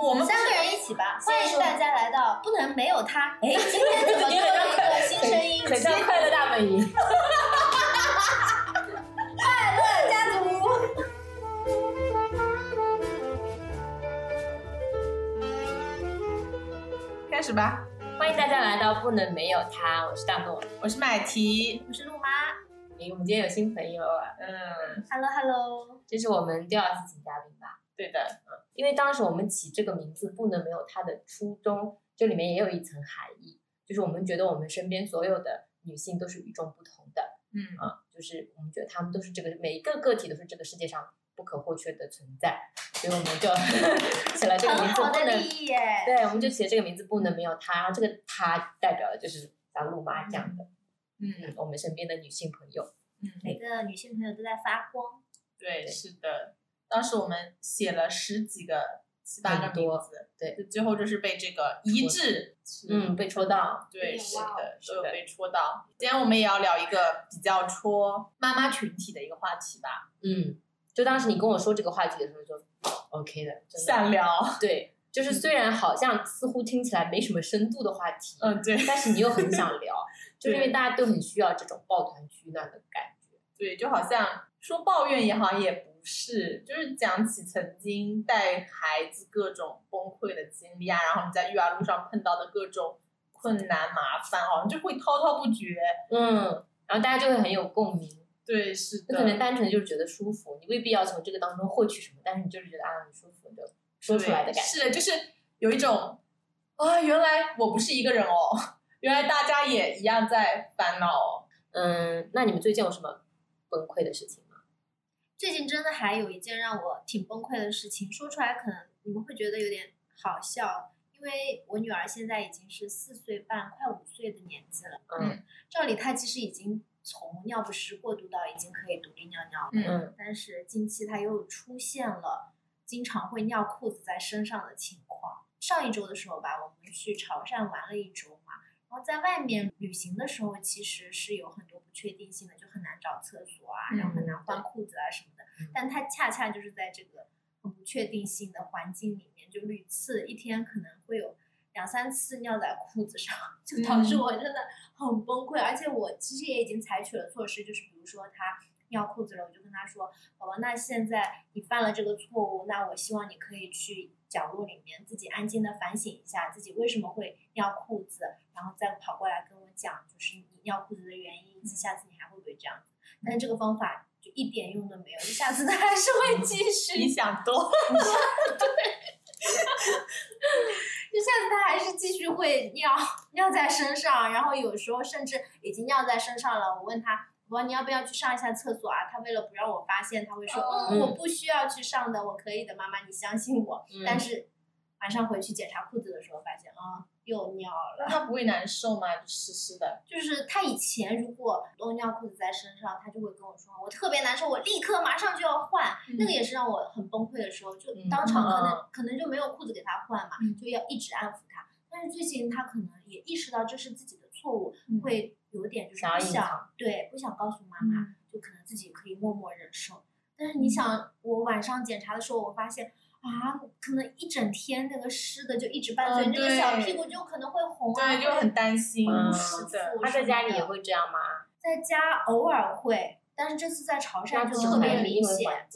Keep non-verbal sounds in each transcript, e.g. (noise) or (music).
我们三个人一起吧，欢迎大家来到不能没有他。哎，今天怎么多了一个新声音？(laughs) 很像快乐大本营。快乐家族。开始吧。欢迎大家来到不能没有他，我是大诺。我是麦提，我是陆妈诶，我们今天有新朋友啊，嗯，，Hello Hello。这是我们第二次请嘉宾吧？对的，因为当时我们起这个名字不能没有它的初衷，这里面也有一层含义，就是我们觉得我们身边所有的女性都是与众不同的嗯，啊，就是我们觉得她们都是这个每一个个体都是这个世界上不可或缺的存在，所以我们就 (laughs) 起了这个名字不能。对，我们就起了这个名字不能没有她，然后这个她代表的就是像陆妈这样的，嗯嗯，我们身边的女性朋友，嗯，每个女性朋友都在发光。对，对是的。当时我们写了十几个、七八个多名字，对，最后就是被这个一致，嗯，被戳到，对，是的，是的都有被戳到。今天我们也要聊一个比较戳妈妈群体的一个话题吧，嗯，就当时你跟我说这个话题的时候就 OK 的，真的，想聊，(laughs) 对，就是虽然好像似乎听起来没什么深度的话题，嗯，对，但是你又很想聊，(laughs) 就是因为大家都很需要这种抱团取暖的感觉，对，就好像说抱怨也好像也不是，就是讲起曾经带孩子各种崩溃的经历啊，然后你在育儿路上碰到的各种困难麻烦，好像就会滔滔不绝。嗯，然后大家就会很有共鸣，对，是的可能，单纯就是觉得舒服，你未必要从这个当中获取什么，但是你就是觉得啊很舒服，你就说出来的感觉。是的，就是有一种啊，原来我不是一个人哦，原来大家也一样在烦恼哦。嗯，那你们最近有什么崩溃的事情吗？最近真的还有一件让我挺崩溃的事情，说出来可能你们会觉得有点好笑，因为我女儿现在已经是四岁半，快五岁的年纪了。嗯照理她其实已经从尿不湿过渡到已经可以独立尿尿了，嗯嗯但是近期她又出现了经常会尿裤子在身上的情况。上一周的时候吧，我们去潮汕玩了一周嘛，然后在外面旅行的时候，其实是有很多不确定性的，就很难找厕所啊，然后很难换裤子啊什么的。嗯但它恰恰就是在这个很不确定性的环境里面，就屡次一天可能会有两三次尿在裤子上，就导致我真的很崩溃。而且我其实也已经采取了措施，就是比如说他尿裤子了，我就跟他说：“宝宝，那现在你犯了这个错误，那我希望你可以去角落里面自己安静的反省一下自己为什么会尿裤子，然后再跑过来跟我讲，就是你尿裤子的原因，以及下次你还会不会这样子。但是这个方法就一点用都没有，下次他 (laughs) 还是会继续。你想多了，(laughs) 对，就下次他还是继续会尿尿在身上，然后有时候甚至已经尿在身上了。我问他，我说你要不要去上一下厕所啊？他为了不让我发现，他会说，哦嗯，我不需要去上的，我可以的，妈妈你相信我。嗯 (laughs) 但是晚上回去检查裤子的时候，发现啊、又尿了。那他不会难受吗？就湿湿的。就是他以前如果都尿裤子在身上，他就会跟我说我特别难受，我立刻马上就要换。那个也是让我很崩溃的时候，就嗯当场可能、可能就没有裤子给他换嘛，嗯就要一直安抚他。但是最近他可能也意识到这是自己的错误，嗯会有点就是不想对不想告诉妈妈，就可能自己可以默默忍受。但是你想，我晚上检查的时候，我发现啊，可能一整天那个湿的就一直伴随，嗯那个小屁股就可能会红啊，对，就很担心。他在家里也会这样吗？在家偶尔会，但是这次在潮汕就特别明显。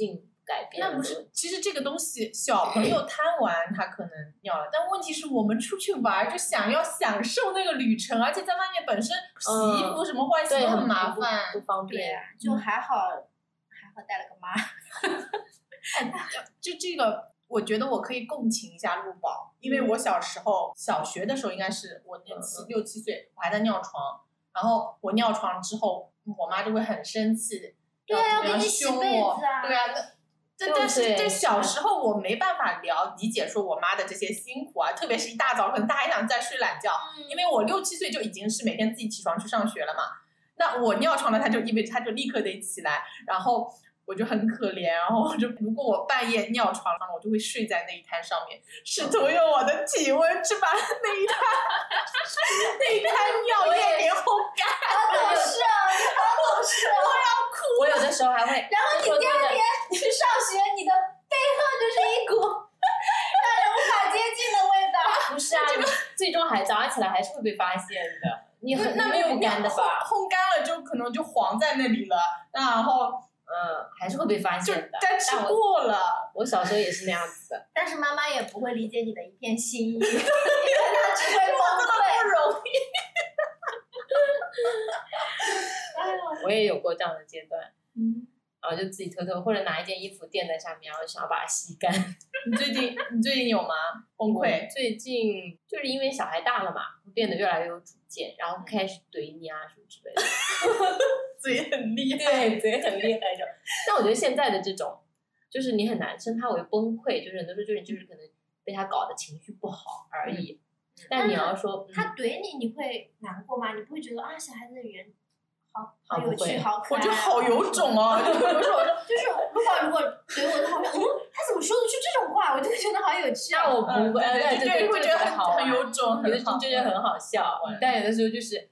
改变。那不是，其实这个东西小朋友贪玩他可能尿了，但问题是我们出去玩就想要享受那个旅程，而且在外面本身洗衣服什么换洗都很麻不烦。不方对便。啊，就还好，还好带了个妈。(laughs) 就这个，我觉得我可以共情一下陆宝，因为我小时候小学的时候应该是我那七嗯六七岁，我还在尿床，然后我尿床之后，我妈就会很生气，对啊要要给你子啊对啊，那。但是这小时候我没办法聊理解说我妈的这些辛苦啊，特别是一大早可能大家还想再睡懒觉，因为我六七岁就已经是每天自己起床去上学了嘛。那我尿床了，他就意味着他就立刻得起来，然后我就很可怜，然后我就如果我半夜尿床了，我就会睡在那一滩上面，试图用我的体温去把那一滩那一滩尿液给烘干。好懂事啊，你好懂事啊。我有的时候还会，然后你第二天去上学，你的背后就是一股让人无法接近的味道。不是啊，这个最终还早上起来还是会被发现的，你很那没有不干的吧？烘干了就可能就黄在那里了，然后嗯，还是会被发现的。但是过了。我小时候也是那样子的，(laughs) 但是妈妈也不会理解你的一片心意，(laughs) 因为她只会崩溃。不容易。我也有过这样的阶段，嗯，然后就自己偷偷或者拿一件衣服垫在下面，然后想要把它吸干。你最近你最近有吗？崩溃？最近就是因为小孩大了嘛，变得越来越有主见，然后开始怼你啊什么之类的。(laughs) 嘴很厉害。对，嘴很厉害这种。但我觉得现在的这种，就是你很难称它为崩溃，就是很多时候就是就是可能被他搞得情绪不好而已。但你要说，他怼你，你会难过吗？你不会觉得啊，小孩子的语言好好有趣，好可爱啊？我觉得好有种哦，就有时候我就就是如果如果怼我的话，我说嗯，他怎么说得出这种话？我就会觉得好有趣啊。那我不会，嗯对对对对，会觉得很很有种，有的很好就觉得很好笑嗯，但有的时候就是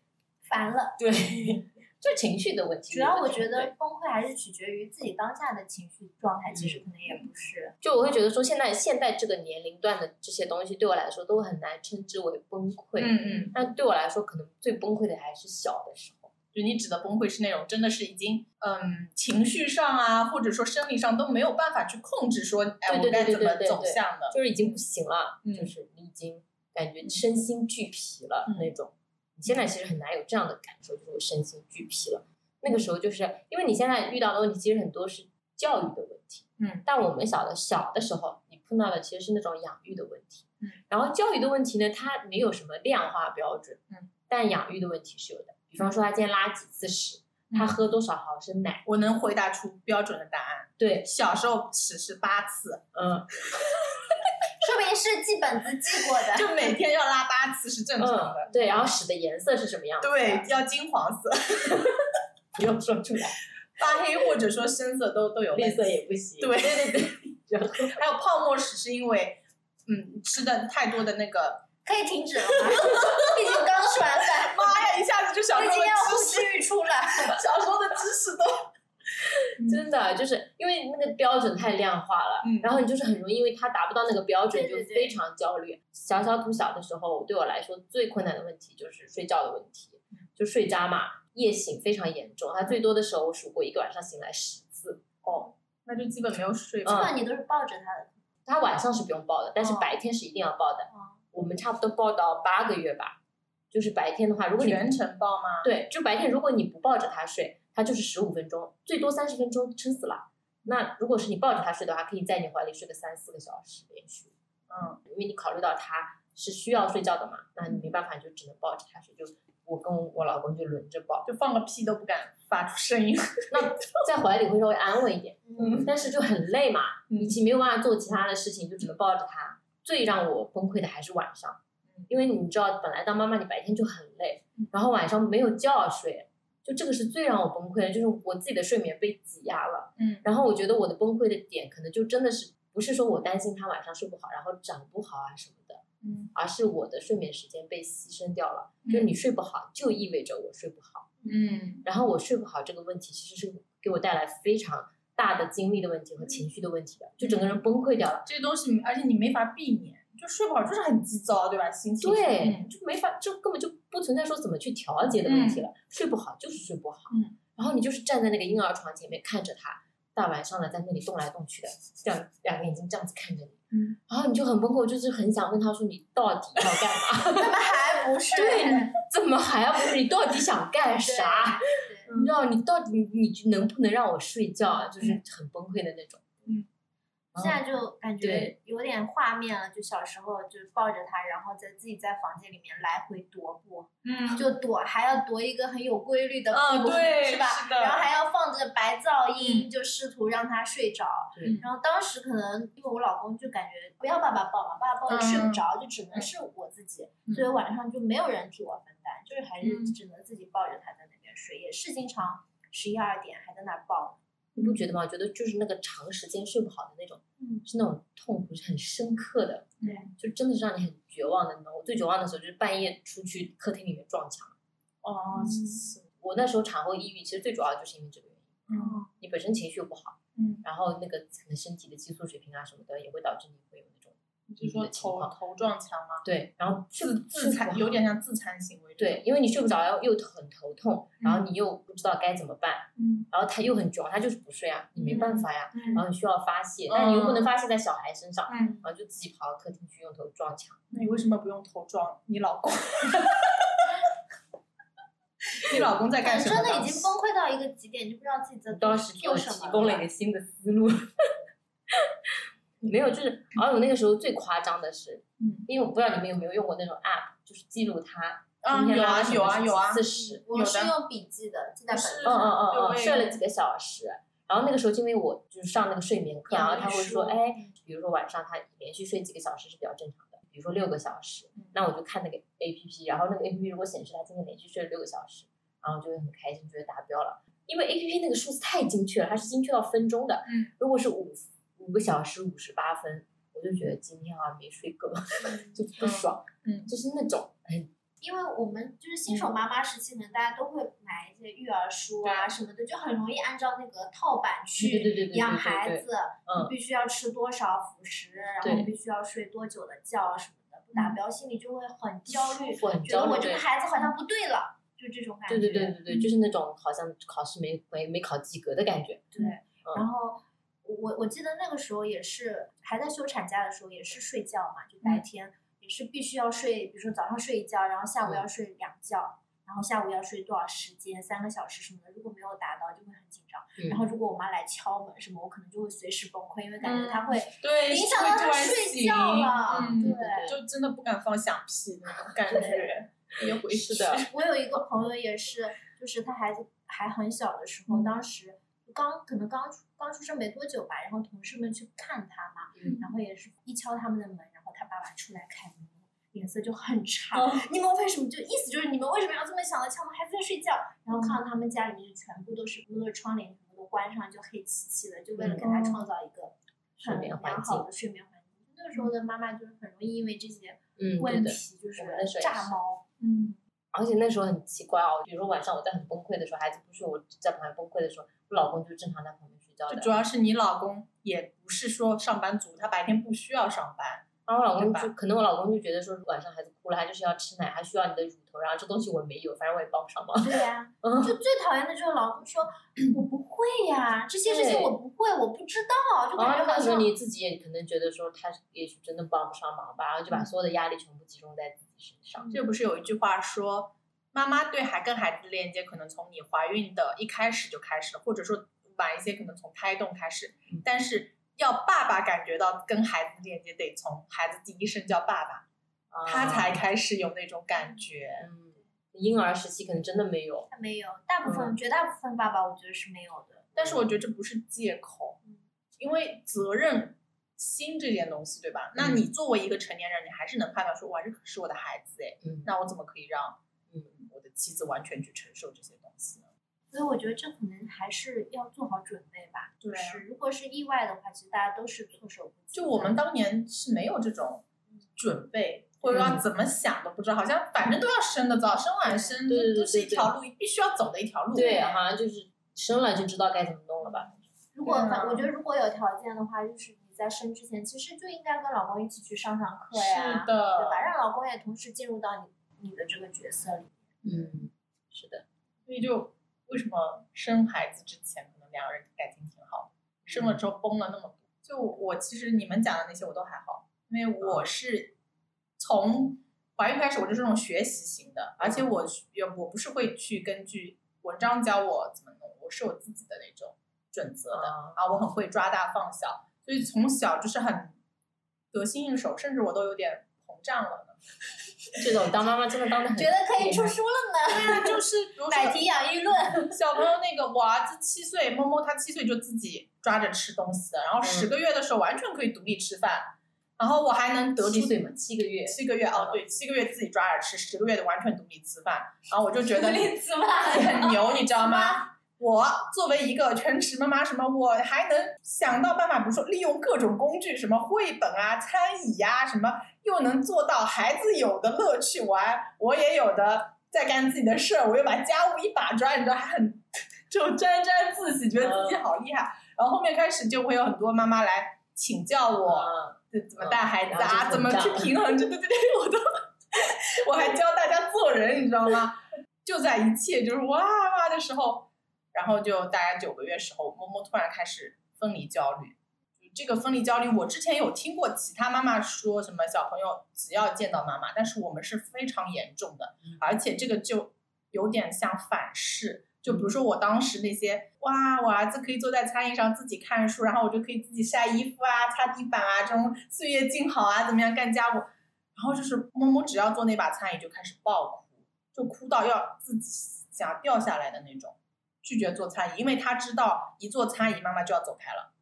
烦了。对，(laughs) 就情绪的问题。主要我觉得崩溃还是取决于自己当下的情绪状态，其实可能也不是。就我会觉得说，现在现在这个年龄段的这些东西对我来说都很难称之为崩溃。嗯嗯，但对我来说，可能最崩溃的还是小的时候。就你指的崩溃是那种真的是已经嗯情绪上啊，或者说生理上都没有办法去控制说，我该怎么走向的。就是已经不行了，嗯就是你已经感觉身心俱疲了、嗯那种。你现在其实很难有这样的感受，就是我身心俱疲了。那个时候就是因为你现在遇到的问题，其实很多是教育的问题。嗯，但我们小的小的时候，你碰到的其实是那种养育的问题。嗯，然后教育的问题呢，它没有什么量化标准。嗯，但养育的问题是有的。比方说，他今天拉几次屎，他嗯喝多少毫升奶？我能回答出标准的答案。对，小时候屎是八次，嗯说明是记本子记过的。就每天要拉八次是正常的。嗯，对。然后屎的颜色是什么样子？对，，要金黄色、(laughs) 不用说出来。(laughs) 发黑或者说深色都都有问题。绿色也不行。对对对对。(laughs) 然后还有泡沫屎是因为嗯吃的太多的那个，可以停止了吗？(laughs) 毕竟刚吃完饭，妈呀，一下子就小时候的知识，吸欲出来。小时候的知识都真的就是因为那个标准太量化了，嗯然后你就是很容易因为他达不到那个标准就非常焦虑。小小图小的时候，对我来说最困难的问题就是睡觉的问题，就睡渣嘛，夜醒非常严重。他最多的时候我数过一个晚上醒来十次。哦，那就基本没有睡。基本你都是抱着他的。他晚上是不用抱的，但是哦白天是一定要抱的。哦我们差不多抱到八个月吧，就是白天的话，如果你全程抱吗？对，就白天如果你不抱着他睡，他就是十五分钟，最多三十分钟，撑死了。那如果是你抱着他睡的话，可以在你怀里睡个三四个小时连续。嗯，因为你考虑到他是需要睡觉的嘛，那你没办法，你就只能抱着他睡。就我跟我老公就轮着抱，就放个屁都不敢发出声音。(laughs) 那在怀里会稍微安稳一点，嗯，但是就很累嘛，嗯以及没有办法做其他的事情，就只能抱着它。最让我崩溃的还是晚上，因为你知道，本来当妈妈你白天就很累嗯，然后晚上没有觉睡，就这个是最让我崩溃的，就是我自己的睡眠被挤压了。嗯然后我觉得我的崩溃的点可能就真的是不是说我担心他晚上睡不好，然后长不好啊什么的，嗯而是我的睡眠时间被牺牲掉了。嗯就是你睡不好，就意味着我睡不好。嗯然后我睡不好这个问题，其实是给我带来非常大的精力的问题和情绪的问题的，就整个人崩溃掉了。这些东西，而且你没法避免，就睡不好就是很急躁，对吧？心情对，嗯就没法，就根本就不存在说怎么去调节的问题了。睡不好就是睡不好，嗯，然后你就是站在那个婴儿床前面看着他，大晚上的在那里动来动去的，这样两个眼睛这样子看着你，嗯，然后你就很崩溃，就是很想问他说你到底要干嘛？(laughs) 怎么还不睡？对，怎么还不睡你到底想干啥？对？你知道你到底你你能不能让我睡觉啊？就是嗯很崩溃的那种。嗯，现在就感觉有点画面了，就小时候就抱着他，然后在自己在房间里面来回踱步，嗯，就踱还要踱一个很有规律的对是吧？然后还要放着白噪音，嗯就试图让他睡着。对然后当时可能因为我老公就感觉不要爸爸抱嘛，爸爸抱着睡不着，就只能是我自己，嗯所以晚上就没有人替我分担，就是还是嗯只能自己抱着他在那也是经常十一二点还在那儿抱。你不觉得吗？我觉得就是那个长时间睡不好的那种，嗯，是那种痛苦，是很深刻的，对，就真的是让你很绝望的那种。我最绝望的时候就是半夜出去客厅里面撞墙。哦，是我那时候产后抑郁，其实最主要就是因为这个原因。嗯你本身情绪又不好，嗯然后那个可能身体的激素水平啊什么的，也会导致你会有那种你是说头。头撞墙吗？对，然后自自残有点像自残行为。对，，因为你睡不着，又又很头痛，然后你又不知道该怎么办，嗯然后他又很装，他就是不睡啊，你没办法呀，嗯然后你需要发泄，但你又不能嗯发泄在小孩身上，嗯，然后就自己跑到客厅去用头撞墙。那你为什么不用头撞你老公？(laughs) 你老公在干什么？真的已经崩溃到一个极点，就不知道自己在当时给我做什么提供了一个新的思路。没有，就是，而且我那个时候最夸张的是，嗯因为我不知道你们有没有用过那种 app，就是记录他啊今天有啊拉什么有啊有啊四十，我是用笔记的，记在本是上。嗯嗯嗯嗯，睡了几个小时。然后那个时候，因为我就是上那个睡眠课，然后他会说，哎，比如说晚上他连续睡几个小时是比较正常的，比如说六个小时，嗯那我就看那个 A P P，然后那个 A P P 如果显示他今天连续睡了六个小时，然后就会很开心，觉得达标了。因为 A P P 那个数字太精确了，它是精确到分钟的。嗯，如果是五五个小时五十八分，我就觉得今天好像没睡够，(laughs) 就不爽。嗯就是那种很因为我们就是新手妈妈时期，可能大家都会买一些育儿书啊什么的，就很容易按照那个套版去养对对对，孩子，必须要吃多少辅食，然对后必须要睡多久的觉什么的，不达标心里就会很焦虑，觉得我这个孩子好像不对了，就这种感觉。对对对对对，就是那种好像考试没没没考及格的感觉。对，然后我我记得那个时候也是还在休产假的时候，也是睡觉嘛，就白嗯。天、也是必须要睡，比如说早上睡一觉，然后下午要睡两觉，然后下午要睡多少时间，三个小时什么的，如果没有达到就会很紧张。嗯然后如果我妈来敲门什么，我可能就会随时崩溃，因为感觉她会对，影响到他会突然睡觉了嗯，对就真的不敢放响屁那种感觉，也回是的。我有一个朋友也是，就是他孩子还很小的时候，当时刚可能刚出刚出生没多久吧，然后同事们去看他嘛，嗯然后也是一敲他们的门，然后他爸爸出来开门，脸色就很差。哦你们为什么就意思就是你们为什么要这么想的敲门？孩子在睡觉，然后看到他们家里面就全部都是都是窗帘全部都关上，就黑漆漆的，就为了给他创造一个睡很眠环境良好的睡眠环境。那个时候的妈妈就是很容易因为这些问。题就是炸毛。嗯，而且那时候很奇怪哦，比如说晚上我在很崩溃的时候，孩子不睡，我在旁边崩溃的时候，我老公就正常在旁边睡觉的。就主要是你老公也不是说上班族，他白天不需要上班，然后我老公就可能我老公就觉得说晚上孩子哭了，他就是要吃奶，他需要你的乳头，然后这东西我没有，反正我也帮不上忙。对呀、嗯就最讨厌的就是老公说我不会呀，这些事情我不会，我不知道，就然后那感觉好像时候你自己也可能觉得说他也许真的帮不上忙吧，然后就把所有的压力全部集中在自己身上。这不是有一句话说，妈妈对孩跟孩子的链接可能从你怀孕的一开始就开始了，或者说晚一些可能从胎动开始嗯，但是要爸爸感觉到跟孩子的链接，得从孩子第一声叫爸爸，他才开始有那种感觉。嗯，婴儿时期可能真的没有。他没有，大部分、绝大部分爸爸我觉得是没有的。但是我觉得这不是借口嗯，因为责任心这件东西，对吧？那你作为一个成年人，你还是能判断说，哇，这可是我的孩子哎，嗯那我怎么可以让妻子完全去承受这些东西呢？所以我觉得这可能还是要做好准备吧。就对啊是如果是意外的话，其实大家都是措手不及。就我们当年是没有这种准备，或者说怎么想都不知道，好像反正都要生的早，生晚生，对对对这都是一条路，必须要走的一条路。对，好像就是生了就知道该怎么弄了吧。如果我觉得如果有条件的话，就是你在生之前，其实就应该跟老公一起去上上课呀，是的对吧？让老公也同时进入到你你的这个角色里。嗯，是的。所以就为什么生孩子之前可能两个人感情挺好，生了之后崩了那么多。就我其实你们讲的那些我都还好，因为我是从怀孕开始我就是那种学习型的，而且我也我不是会去根据文章教我怎么弄，我是我自己的那种准则的啊啊，我很会抓大放小，所以从小就是很得心应手，甚至我都有点膨胀了呢。(laughs) 这种当妈妈真的当的很觉得可以出书了呢。就是 (laughs) 比如说买题养育论，(laughs) 小朋友那个我儿子七岁，摸摸他七岁就自己抓着吃东西的，然后十个月的时候完全可以独立吃饭，然后我还能得出七岁嘛，七个月。七个月哦，对，七个月自己抓着吃，十个月的完全独立吃饭，然后我就觉得吃很牛，你知道吗？我作为一个全职妈妈，什么我还能想到办法，比如说利用各种工具，什么绘本啊、餐椅呀、什么，又能做到孩子有的乐趣玩，我也有的在干自己的事儿，我又把家务一把抓，你知道，还很就沾沾自喜，觉得自己好厉害。然后后面开始就会有很多妈妈来请教我嗯怎么带孩子啊，就怎么去平衡，对对对对，我都我还教大家做人，你知道吗？就在一切就是哇哇的时候，然后就大概九个月时候，摸摸突然开始分离焦虑。这个分离焦虑，我之前有听过其他妈妈说什么小朋友只要见到妈妈，但是我们是非常严重的，而且这个就有点像反噬。就比如说我当时那些哇，我儿子可以坐在餐椅上自己看书，然后我就可以自己晒衣服啊、擦地板啊，这种岁月静好啊，怎么样干家务，然后就是摸摸只要坐那把餐椅就开始爆哭，就哭到要自己想要掉下来的那种，拒绝做餐饮，因为他知道一做餐饮妈妈就要走开了。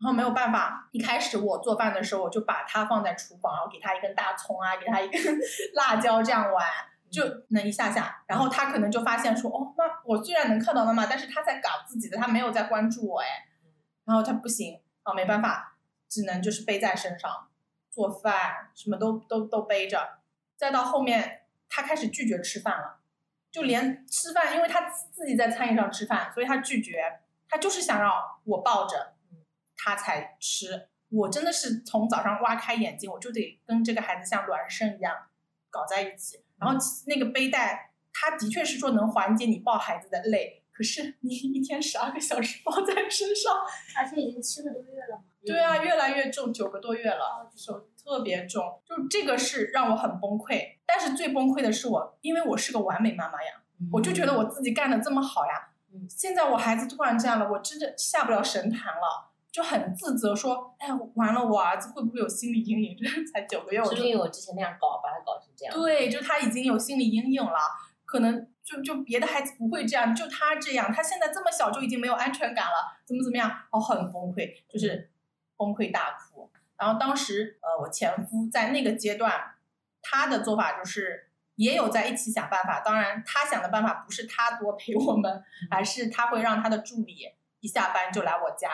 然后没有办法，一开始我做饭的时候，我就把它放在厨房，然后给他一根大葱啊，给他一根 (laughs) 辣椒，这样玩就能一下下。然后他可能就发现说，哦，妈，我虽然能看到妈妈，但是他在搞自己的，他没有在关注我，哎，然后他不行，啊，没办法，只能就是背在身上，做饭什么都都都背着。再到后面，他开始拒绝吃饭了，就连吃饭，因为他自己在餐椅上吃饭，所以他拒绝，他就是想让我抱着。他才吃，我真的是从早上挖开眼睛，我就得跟这个孩子像孪生一样搞在一起。然后那个背带，它的确是说能缓解你抱孩子的累，可是你一天十二个小时抱在身上，(laughs) 而且已经七个多月了嘛。对啊，越来越重，九个多月了，哦手特别重，就这个是让我很崩溃。但是最崩溃的是我，因为我是个完美妈妈呀，我就觉得我自己干的这么好呀，嗯现在我孩子突然这样了，我真的下不了神坛了。就很自责，说：“哎，完了，我儿子会不会有心理阴影？(laughs) 这才九个月，我是就因为我之前那样搞，把他搞成这样。对，就他已经有心理阴影了，可能就就别的孩子不会这样，就他这样，他现在这么小就已经没有安全感了，怎么怎么样，哦，很崩溃，就是崩溃大哭。然后当时呃，我前夫在那个阶段，他的做法就是也有在一起想办法，当然他想的办法不是他多陪我们，而是他会让他的助理一下班就来我家。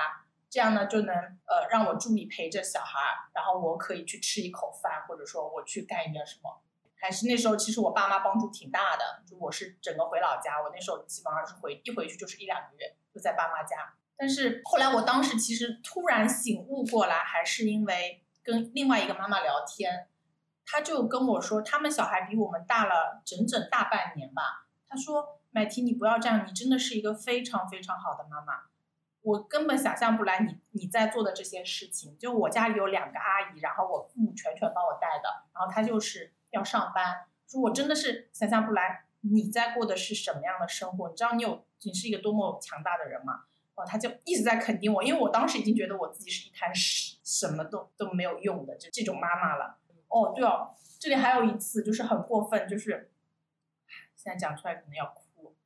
这样呢，就能呃让我助理陪着小孩儿，然后我可以去吃一口饭，或者说我去干一点什么。还是那时候，其实我爸妈帮助挺大的。就我是整个回老家，我那时候基本上是回一回去就是一两个月，就在爸妈家。但是后来我当时其实突然醒悟过来，还是因为跟另外一个妈妈聊天，他就跟我说，他们小孩比我们大了整整大半年吧。他说：“麦提，你不要这样，你真的是一个非常非常好的妈妈。”我根本想象不来你你在做的这些事情。就我家里有两个阿姨，然后我父母全权帮我带的，然后她就是要上班，说我真的是想象不来你在过的是什么样的生活。你知道你有你是一个多么强大的人吗？哦，他就一直在肯定我，因为我当时已经觉得我自己是一滩屎，什么都都没有用的，就这种妈妈了。哦，对哦，这里还有一次就是很过分，就是现在讲出来可能要哭。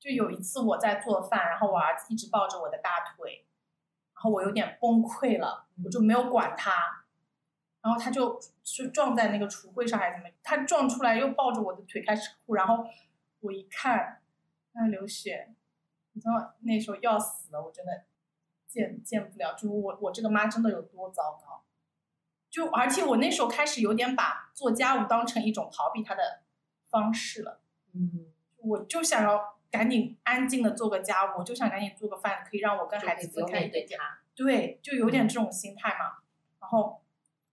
就有一次我在做饭，然后我儿子一直抱着我的大腿，然后我有点崩溃了，我就没有管他，然后他就就撞在那个橱柜上还是怎么，他撞出来又抱着我的腿开始哭，然后我一看，那流血，你知道那时候要死了，我真的见见不了，就我我这个妈真的有多糟糕，就而且我那时候开始有点把做家务当成一种逃避他的方式了。嗯，我就想要赶紧安静的做个家务，我就想赶紧做个饭，可以让我跟孩子分开一点点。对他。对，就有点这种心态嘛。然后，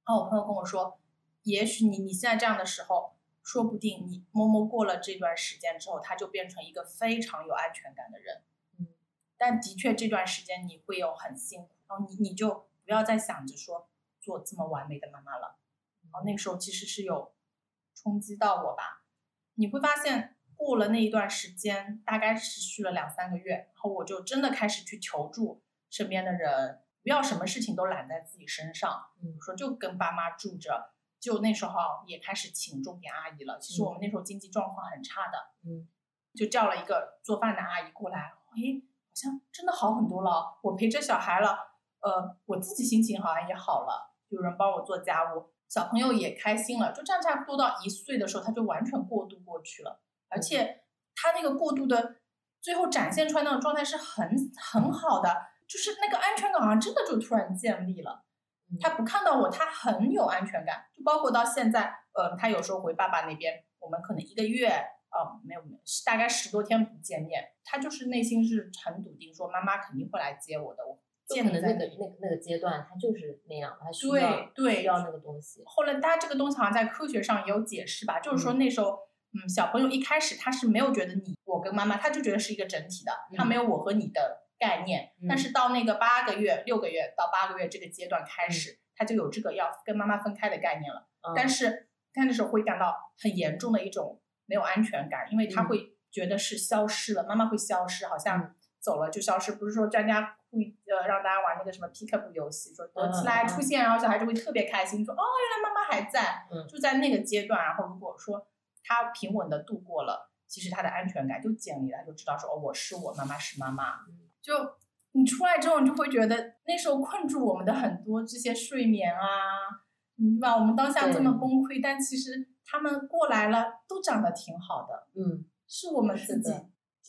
然后我朋友跟我说，也许你你现在这样的时候，说不定你摸摸过了这段时间之后，他就变成一个非常有安全感的人。嗯，但的确这段时间你会有很辛苦，然后你你就不要再想着说做这么完美的妈妈了。然后那个时候其实是有冲击到我吧，你会发现过了那一段时间，大概持续了两三个月，然后我就真的开始去求助身边的人，不要什么事情都揽在自己身上，比嗯如说就跟爸妈住着，就那时候也开始请钟点阿姨了。其实我们那时候经济状况很差的，嗯，就叫了一个做饭的阿姨过来，诶，好像真的好很多了。我陪着小孩了，呃，我自己心情好像也好了，有人帮我做家务，小朋友也开心了。就这样差不多到一岁的时候，他就完全过渡过去了，而且他那个过渡的最后展现出来那种状态是很很好的，就是那个安全感好像真的就突然建立了。他不看到我，他很有安全感，就包括到现在，呃，他有时候回爸爸那边，我们可能一个月，呃，没有没有，是大概十多天不见面，他就是内心是很笃定，说妈妈肯定会来接我的，我就建可能那个那个那个阶段，他就是那样，他需要对对需要那个东西。后来大家这个东西好像在科学上也有解释吧，就是说那时候，嗯，小朋友一开始他是没有觉得你我跟妈妈，他就觉得是一个整体的，他没有我和你的概念。嗯但是到那个八个月、六个月到八个月这个阶段开嗯始，他就有这个要跟妈妈分开的概念了。嗯但是他那时候会感到很严重的一种没有安全感，因为他嗯会觉得是消失了，妈妈会消失，好像嗯走了就消失。不是说专家故意呃让大家玩那个什么 peekaboo 游戏，说躲起来出现，然后小孩就会特别开心，说哦原来妈妈还在。嗯就在那个阶段，然后如果说他平稳的度过了，其实他的安全感就建立了，就知道说哦我是我，妈妈是妈妈。嗯就你出来之后，你就会觉得那时候困住我们的很多这些睡眠啊，嗯对吧？我们当下这么崩溃，但其实他们过来了，都长得挺好的，嗯，是我们自己。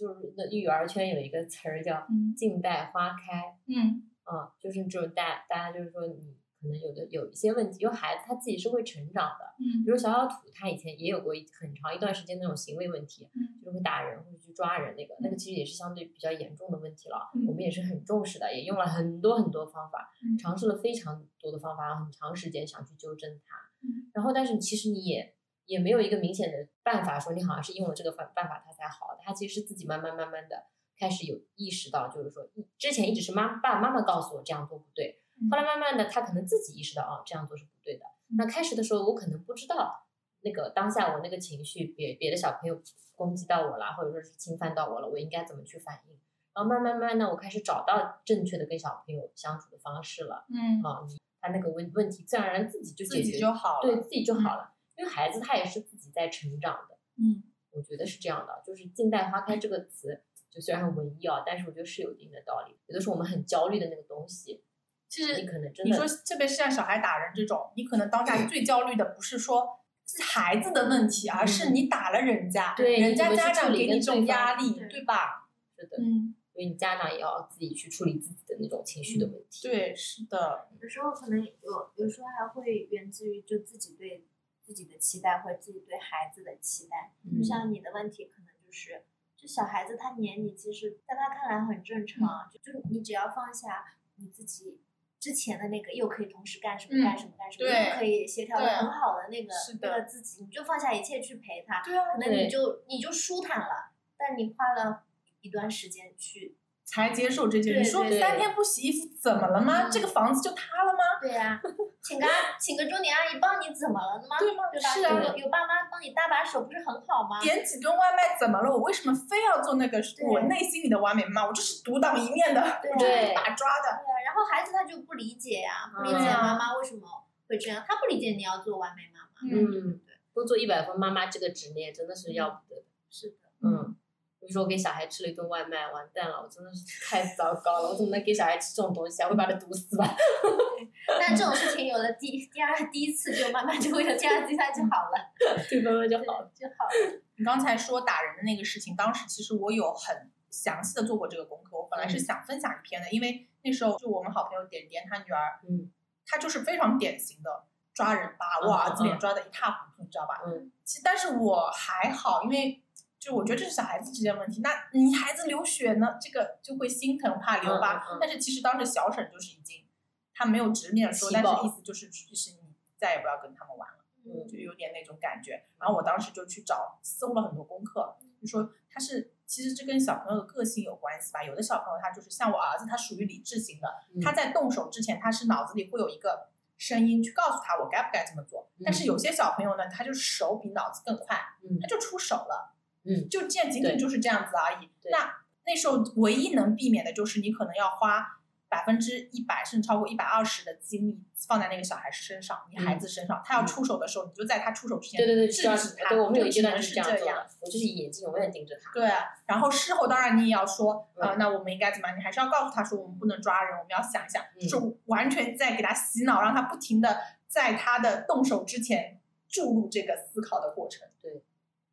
的，就是那育儿圈有一个词儿叫嗯“静待花开”。嗯啊，就是这种大大家就是说你可能有的有一些问题，因为孩子他自己是会成长的。嗯比如小小土，他以前也有过一很长一段时间那种行为问题，嗯就是会打人或者去抓人，那个那个其实也是相对比较严重的问题了。嗯我们也是很重视的，也用了很多很多方法，嗯尝试了非常多的方法，然后很长时间想去纠正他。嗯然后，但是其实你也也没有一个明显的办法说你好像是用了这个办办法它才好的，他其实是自己慢慢慢慢的开始有意识到，就是说一之前一直是妈爸爸妈妈告诉我这样做不对，后来慢慢的他可能自己意识到啊这样做是不对的。那开始的时候我可能不知道那个当下我那个情绪别别的小朋友攻击到我了，或者说是侵犯到我了，我应该怎么去反应？然后慢慢慢呢，我开始找到正确的跟小朋友相处的方式了。嗯，啊，你他那个问问题自然而然自己就解决，自己就好了。对自己就好了。因为孩子他也是自己在成长的，嗯我觉得是这样的。就是“静待花开”这个词，就虽然很文艺啊，但是我觉得是有一定的道理。有的时候我们很焦虑的那个东西，其实你可能真的你说，特别是像小孩打人这种，你可能当下最焦虑的不是说是孩子的问题，而是你打了人家，嗯对人家家长给你这种压力，对对吧？是的，嗯，所以你家长也要自己去处理自己的那种情绪的问题。对，是的，有时候可能有，有时候还会源自于就自己对自己的期待，或者自己对孩子的期待。嗯。就像你的问题，可能就是，就小孩子他黏你，其实在他看来很正常，就就你只要放下你自己之前的那个，又可以同时干什么嗯干什么干什么，又可以协调的很好的那个是的那个自己，你就放下一切去陪他，对啊，可能你就你就舒坦了，但你花了一段时间去，才接受这件事。对你说对三天不洗衣服怎么了吗？嗯这个房子就塌了吗？对呀、请个请个钟点阿姨帮你怎么了吗？对吗？对吧？是啊，有有爸妈帮你搭把手，不是很好吗？点几顿外卖怎么了？我为什么非要做那个我内心里的完美妈妈？我就是独当一面的，对啊对一把抓的。对啊，然后孩子他就不理解呀、不理解妈妈为什么会这样，他不理解你要做完美妈妈。嗯，多做一百分妈妈这个执念真的是要不得的。是的，嗯，比如说我给小孩吃了一顿外卖，完蛋了，我真的是太糟糕了，我怎么能给小孩吃这种东西啊？我会把他毒死吧？但这种事情有了第第二第一次，就慢慢就会有第二第三就好了，(laughs) 对，慢慢就好了。就好了。你刚才说打人的那个事情，当时其实我有很详细的做过这个功课。我本来是嗯想分享一篇的，因为那时候就我们好朋友点点她女儿，嗯她就是非常典型的抓人，把我嗯儿子脸嗯抓的一塌糊涂，你知道吧？嗯其实但是我还好，因为就我觉得这是小孩子之间的问题。那你孩子流血呢，这个就会心疼怕留疤。嗯嗯嗯但是其实当时小沈就是已经，他没有直面说，但是意思就是就是你再也不要跟他们玩了。嗯就有点那种感觉。然后我当时就去找搜了很多功课，就说他是其实这跟小朋友的个性有关系吧。有的小朋友他就是像我儿子，他属于理智型的，嗯他在动手之前，他是脑子里会有一个声音去告诉他我该不该这么做。但是有些小朋友呢，他就是手比脑子更快，嗯他就出手了，嗯，就这样仅仅就是这样子而已。对那那时候唯一能避免的就是你可能要花。百分之一百甚至超过一百二十的精力放在那个小孩身上，你孩子身上，他要出手的时候，你就在他出手之前对对对，制止他，对，我们有阶段是这样的，我就是眼睛永远盯着他。对，然后事后当然你也要说，呃，嗯那我们应该怎么样？你还是要告诉他说，我们不能抓人，我们要想一想，嗯就完全在给他洗脑，让他不停的在他的动手之前注入这个思考的过程。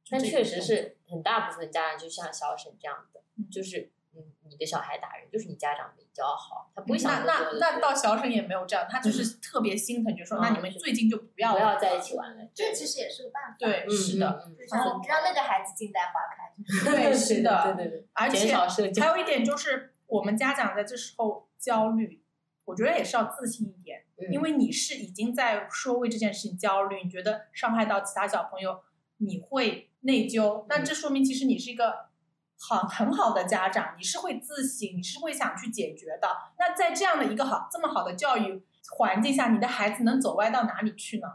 但确实是很大部分家长就像小沈这样的，嗯就是嗯，你的小孩打人，就是你家长没教好，他不会想那那么多的。那那到小沈也没有这样，他就是特别心疼，就说嗯那你们最近就不要不要在一起玩了。这其实也是个办法。对，嗯是的，，嗯嗯就像让那个孩子静待花开。对，(laughs) 是的，对对对对，而且还。有一点就是，我们家长在这时候焦虑，我觉得也是要自信一点，嗯因为你是已经在说为这件事情焦虑，你觉得伤害到其他小朋友，你会内疚，那这说明其实你是一个好很好的家长，你是会自省，你是会想去解决的。那在这样的一个好这么好的教育环境下，你的孩子能走歪到哪里去呢？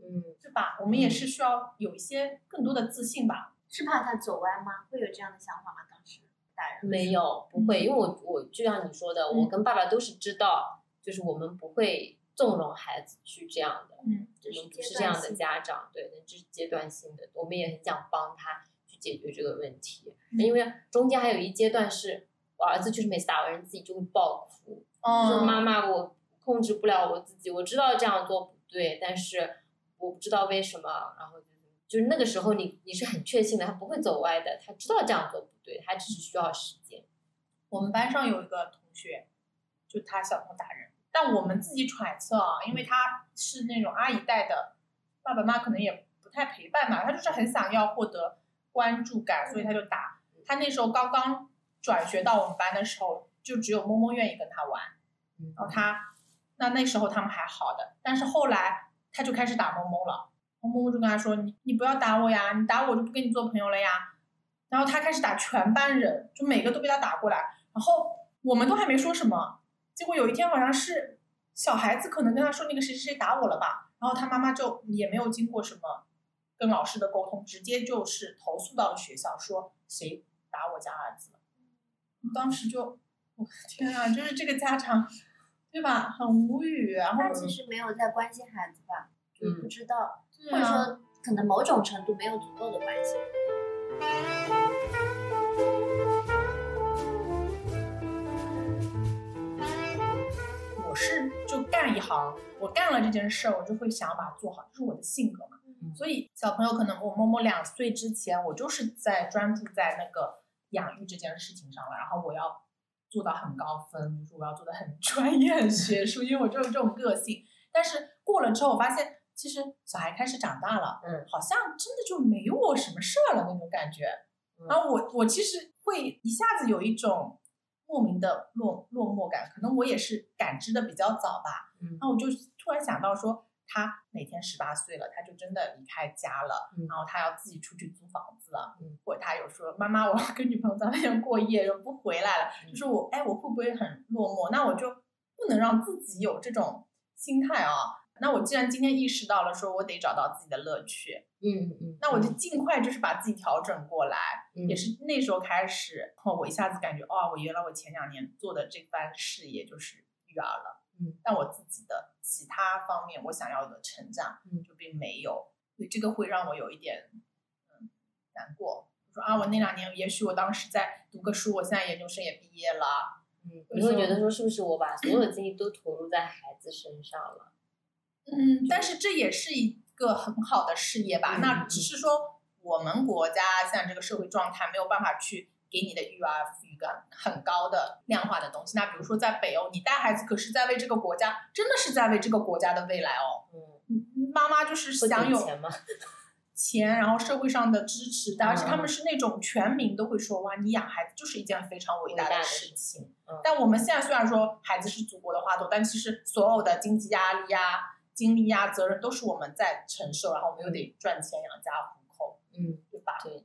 嗯，对吧？我们也是需要有一些更多的自信吧。是怕他走歪吗？会有这样的想法吗？当时大人没有不会，因为我我就像你说的，我嗯跟爸爸都是知道，就是我们不会纵容孩子去这样的，嗯，我们不是是这样的家长，对，这是阶段性的，我们也很想帮他去解决这个问题，嗯因为中间还有一阶段是我儿子就是每次打完人自己就会爆哭，就说嗯妈妈我控制不了我自己，我知道这样做不对，但是我不知道为什么，然后就是就是那个时候你你是很确信的，他不会走歪的，他知道这样做不对，他只是需要时间。我们班上有一个同学，就他小朋友打人，但我们自己揣测啊，因为他是那种阿姨带的，爸爸妈妈可能也不太陪伴嘛，他就是很想要获得关注感，所以他就打。他那时候刚刚转学到我们班的时候，就只有摸摸愿意跟他玩，嗯然后他，那那时候他们还好的，但是后来他就开始打萌萌了，萌萌就跟他说：“你你不要打我呀，你打我就不跟你做朋友了呀。”然后他开始打全班人，就每个都被他打过来，然后我们都还没说什么，结果有一天好像是小孩子可能跟他说那个谁谁谁打我了吧，然后他妈妈就也没有经过什么跟老师的沟通，直接就是投诉到了学校，说谁打我家儿子了。当时就，我的天啊，就是这个家长，对吧？很无语，然后他其实没有在关心孩子吧，就嗯不知道，或者说可能某种程度没有足够的关心。我是就干一行，我干了这件事儿，我就会想要把它做好，这是我的性格嘛。嗯所以小朋友可能我摸摸两岁之前，我就是在专注在那个养育这件事情上了，然后我要做到很高分，就是我要做的很专业、很学术，因为我就有这种个性。但是过了之后，我发现其实小孩开始长大了，嗯，好像真的就没有我什么事儿了那种感觉。嗯然后我我其实会一下子有一种莫名的落落寞感，可能我也是感知的比较早吧。嗯然后我就突然想到说，他哪天十八岁了，他就真的离开家了，嗯然后他要自己出去租房子了，嗯或者他有说妈妈我要跟女朋友在外面过夜，又不回来了，嗯就是我哎我会不会很落寞？那我就不能让自己有这种心态啊。那我既然今天意识到了，说我得找到自己的乐趣，嗯嗯嗯，那我就尽快就是把自己调整过来，嗯也是那时候开始，哦，我一下子感觉，哦，我原来我前两年做的这番事业就是育儿了，嗯，但我自己的其他方面我想要的成长，嗯就并没有，所以这个会让我有一点，嗯，难过。我说啊，我那两年，也许我当时在读个书，我现在研究生也毕业了，嗯，你会觉得说是不是我把所有的精力都投入在孩子身上了？嗯，但是这也是一个很好的事业吧。嗯那只是说我们国家现在这个社会状态没有办法去给你的育儿赋予一个很高的量化的东西。那比如说在北欧，你带孩子可是在为这个国家，真的是在为这个国家的未来哦。嗯，嗯妈妈就是会享有钱吗？(laughs) 钱，然后社会上的支持，而且他嗯们是那种全民都会说哇，你养孩子就是一件非常伟大的事情。嗯但我们现在虽然说孩子是祖国的花朵，但其实所有的经济压力呀、精力呀、责任都是我们在承受，然后我们又得赚钱养家糊口，嗯，对吧？对。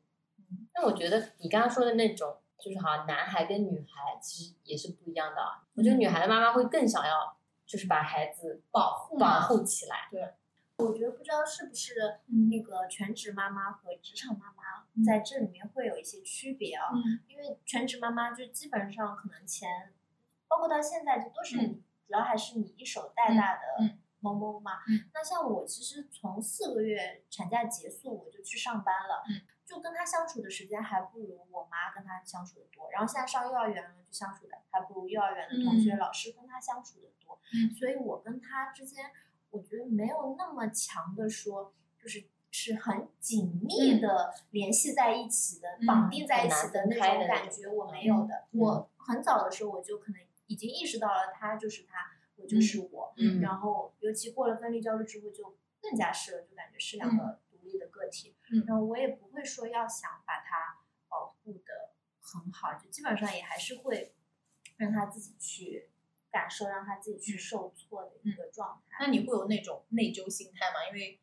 那我觉得你刚刚说的那种，就是好像男孩跟女孩其实也是不一样的啊。我觉得女孩的妈妈会更想要，就是把孩子保护保，护起来。对我觉得不知道是不是嗯那个全职妈妈和职场妈妈嗯在这里面会有一些区别啊。嗯因为全职妈妈就基本上可能前，包括到现在，就都是你，嗯主要还是你一手带大的嗯萌萌嘛。嗯那像我其实从四个月产假结束我就去上班了，嗯就跟他相处的时间还不如我妈跟他相处的多。然后现在上幼儿园了，就相处的还不如幼儿园的同学、嗯老师跟他相处的多。嗯所以我跟他之间，我觉得没有那么强的说，就是是很紧密的联系在一起的、嗯绑定在一起的那种感觉，我没有的。嗯我很早的时候我就可能已经意识到了，他就是他，我就是我。嗯然后尤其过了分离焦虑之后，就更加是了，就感觉是两个独立的个体。嗯然后我也不会说要想把它保护的很好，就基本上也还是会让他自己去感受，让他自己去受挫的一个状态。那你会有那种内疚心态吗？因为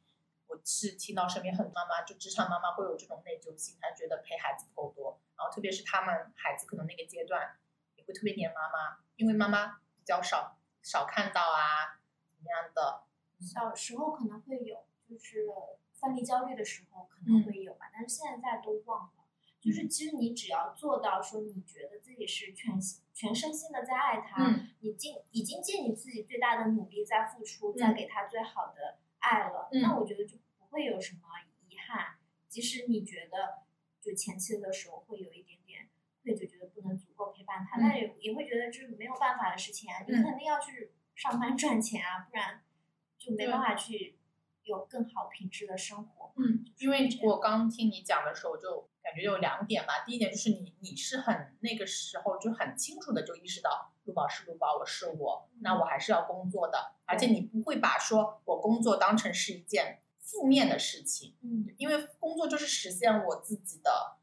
我是听到身边很多妈妈，就职场妈妈会有这种内疚心态，觉得陪孩子不够多，然后特别是他们孩子可能那个阶段也会特别黏妈妈，因为妈妈比较少少看到啊，怎么样的？小时候可能会有，就是分离焦虑的时候可能会有吧，但是现在都忘了。就是其实你只要做到说，你觉得自己是全心全身心的在爱他，嗯你尽已经尽你自己最大的努力在付出，在给他最好的爱了，嗯那我觉得就不会有什么遗憾。即使你觉得就前期的时候会有一点点愧疚，不能足够陪伴他，嗯但也也会觉得这是没有办法的事情啊，你嗯肯定要去上班赚钱啊，不然就没办法去有更好品质的生活。嗯，因为我刚听你讲的时候，就感觉有两点吧。第一点就是你你是很那个时候就很清楚的就意识到陆宝是陆宝，我是我，那我还是要工作的，而且你不会把说我工作当成是一件负面的事情，嗯，因为工作就是实现我自己的。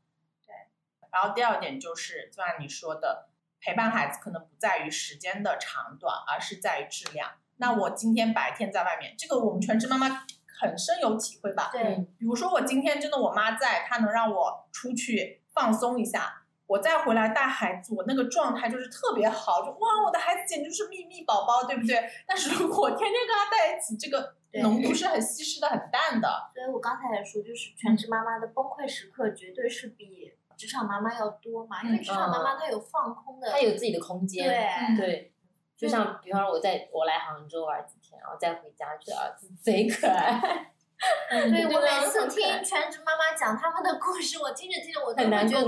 对。然后第二点就是，就像你说的，陪伴孩子可能不在于时间的长短，而是在于质量。那我今天白天在外面，这个我们全职妈妈很深有体会吧？对，比如说我今天真的我妈在，她能让我出去放松一下，我再回来带孩子，我那个状态就是特别好，就哇，我的孩子简直就是秘密宝宝，对不对？但是如果我天天跟他在一起，这个浓度是很稀释的、很淡的。所以我刚才也说，就是全职妈妈的崩溃时刻绝对是比职场妈妈要多嘛，因为嗯职场妈妈她有放空的，她有自己的空间，对对，就像比方说我在我来杭州玩几天，然后再回家，觉得儿子贼可爱，(laughs) 对我每次听全职妈妈讲他们的故事，我听着听着我都很难会觉得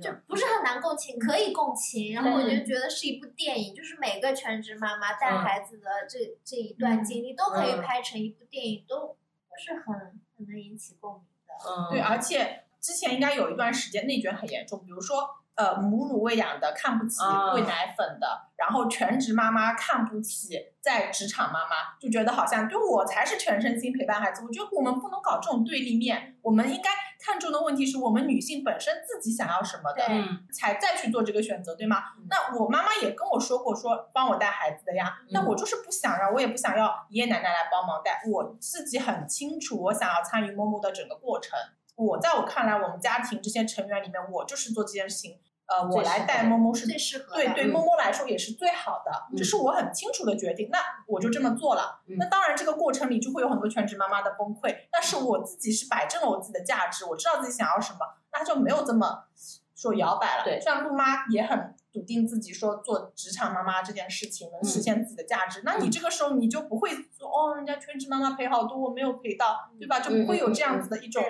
就啊。不是很难共情，可以共情。然后我就嗯觉得是一部电影，就是每个全职妈妈带嗯孩子的这这一段嗯经历都可以嗯拍成一部电影，都都是很很能引起共鸣的。嗯，对，而且之前应该有一段时间内卷很严重，比如说呃母乳喂养的看不起啊喂奶粉的，然后全职妈妈看不起在职场妈妈，就觉得好像就我才是全身心陪伴孩子。我觉得我们不能搞这种对立面，我们应该看重的问题是我们女性本身自己想要什么的，才再去做这个选择，对吗？嗯那我妈妈也跟我说过，说帮我带孩子的呀。那嗯我就是不想让，我也不想要爷爷奶奶来帮忙带，我自己很清楚，我想要参与默默的整个过程。我在我看来，我们家庭这些成员里面，我就是做这件事情。呃，我来带某某是最适合的。对对，嗯默默来说也是最好的，嗯这是我很清楚的决定。那我就这么做了。嗯那当然，这个过程里就会有很多全职妈妈的崩溃，但是我自己是摆正了我自己的价值，我知道自己想要什么，那就没有这么说摇摆了。对像陆妈也很笃定自己说做职场妈妈这件事情能实现自己的价值，那你这个时候你就不会说哦，人家全职妈妈陪好多，我没有陪到，对吧？就不会有这样子的一种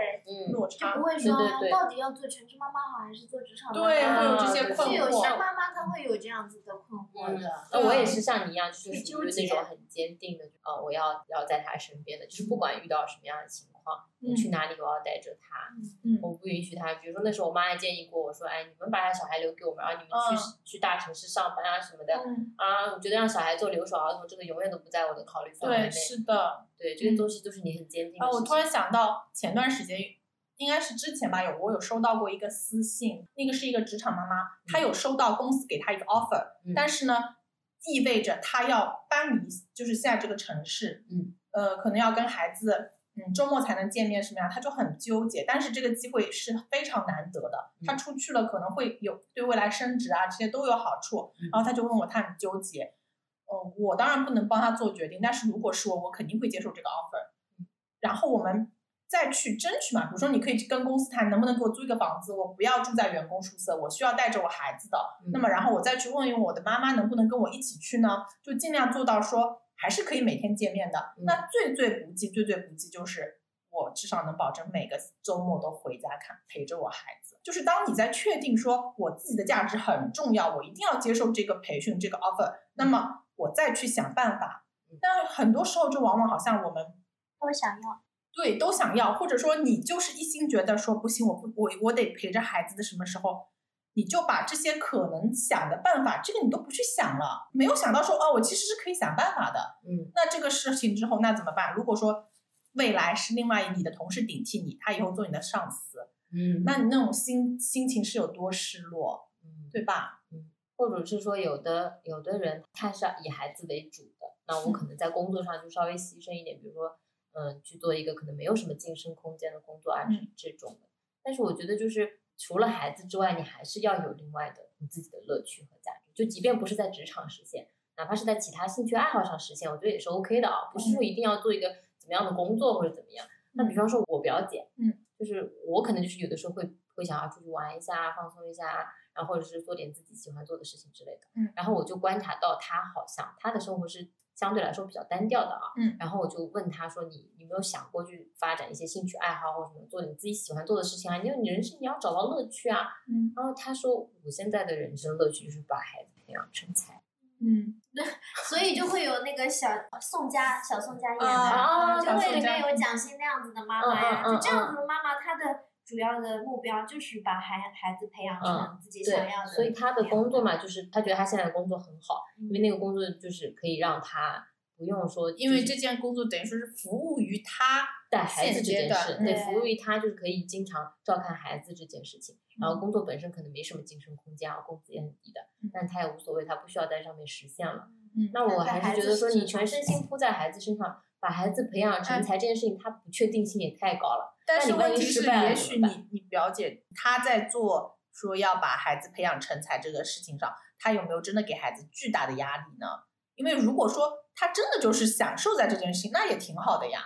落差。就不会说对对对到底要做全职妈妈好还是做职场妈妈对，会有这些对困就有些惑。妈妈她会有这样子的困惑的。那我也是像你一样，就是会属于那种很坚定的，呃，我要要在她身边的，就是不管遇到什么样的情况，我去哪里我要带着他，嗯我不允许他。比如说那时候我妈还建议过我说，哎，你们把他小孩留给我们，然后你们去、去大城市上班啊什么的。嗯，啊，我觉得让小孩做留守儿童，这个永远都不在我的考虑范围内对，。是的。对，这个东西都是你很坚定的啊，我突然想到前段时间，应该是之前吧，有我有收到过一个私信，那个是一个职场妈妈，她有收到公司给她一个 offer，、嗯但是呢，意味着她要搬离，就是现在这个城市，嗯，呃，可能要跟孩子。嗯，周末才能见面什么样，他就很纠结。但是这个机会是非常难得的，她嗯出去了可能会有对未来升职啊这些都有好处。嗯然后他就问我，他很纠结。嗯，我当然不能帮他做决定，但是如果是我，我肯定会接受这个 offer。然后我们再去争取嘛，比如说你可以跟公司谈，能不能给我租一个房子，我不要住在员工宿舍，我需要带着我孩子的。嗯那么然后我再去问一问我的妈妈能不能跟我一起去呢？就尽量做到说还是可以每天见面的。嗯那最最不济，最最不济就是我至少能保证每个周末都回家看陪着我孩子。就是当你在确定说我自己的价值很重要，我一定要接受这个培训这个 offer，那么我再去想办法嗯。但很多时候就往往好像我们都想要。对，都想要，或者说你就是一心觉得说不行，我不我我得陪着孩子的什么时候，你就把这些可能想的办法，这个你都不去想了，没有想到说哦，我其实是可以想办法的。嗯那这个事情之后，那怎么办？如果说未来是另外你的同事顶替你，他以后做你的上司，嗯，那你那种心心情是有多失落，嗯对吧？嗯或者是说有的有的人他是以孩子为主的，那我可能在工作上就稍微牺牲一点，比如说嗯去做一个可能没有什么晋升空间的工作啊这嗯这种的。但是我觉得就是除了孩子之外，你还是要有另外的你自己的乐趣和价值，就即便不是在职场实现，哪怕是在其他兴趣爱好上实现，我觉得也是 OK 的啊，不是说一定要做一个怎么样的工作或者怎么样。那比方说我表姐，嗯，就是我可能就是有的时候会会想要出去玩一下，放松一下，然后或者是做点自己喜欢做的事情之类的。嗯。然后我就观察到她好像她的生活是相对来说比较单调的啊。嗯然后我就问他说：“你你有没有想过去发展一些兴趣爱好或者什么，做你自己喜欢做的事情啊？因为你人生你要找到乐趣啊。”嗯然后他说：“我现在的人生乐趣就是把孩子培养成才。嗯，(laughs) 所以就会有那个小宋佳、小宋佳演的，啊就会里面有蒋欣那样子的妈妈呀，就这样子的妈妈，她的主要的目标就是把孩孩子培养成自己想要的。对，所以他的工作嘛，就是他觉得他现在的工作很好，因为嗯那个工作就是可以让他不用说、就是，因为这件工作等于说是服务于他带孩子这件事，对，服务于他就是可以经常照看孩子这件事情。然后工作本身可能没什么晋升空间啊，工资也很低的嗯，但他也无所谓，他不需要在上面实现了。嗯那我还是觉得说，你全身心心扑在孩子身上，把孩子培养成才这件事情，它不确定性也太高了。但是问题是，也许你你表姐她在做说要把孩子培养成才这个事情上，她有没有真的给孩子巨大的压力呢？因为如果说她真的就是享受在这件事情，那也挺好的呀。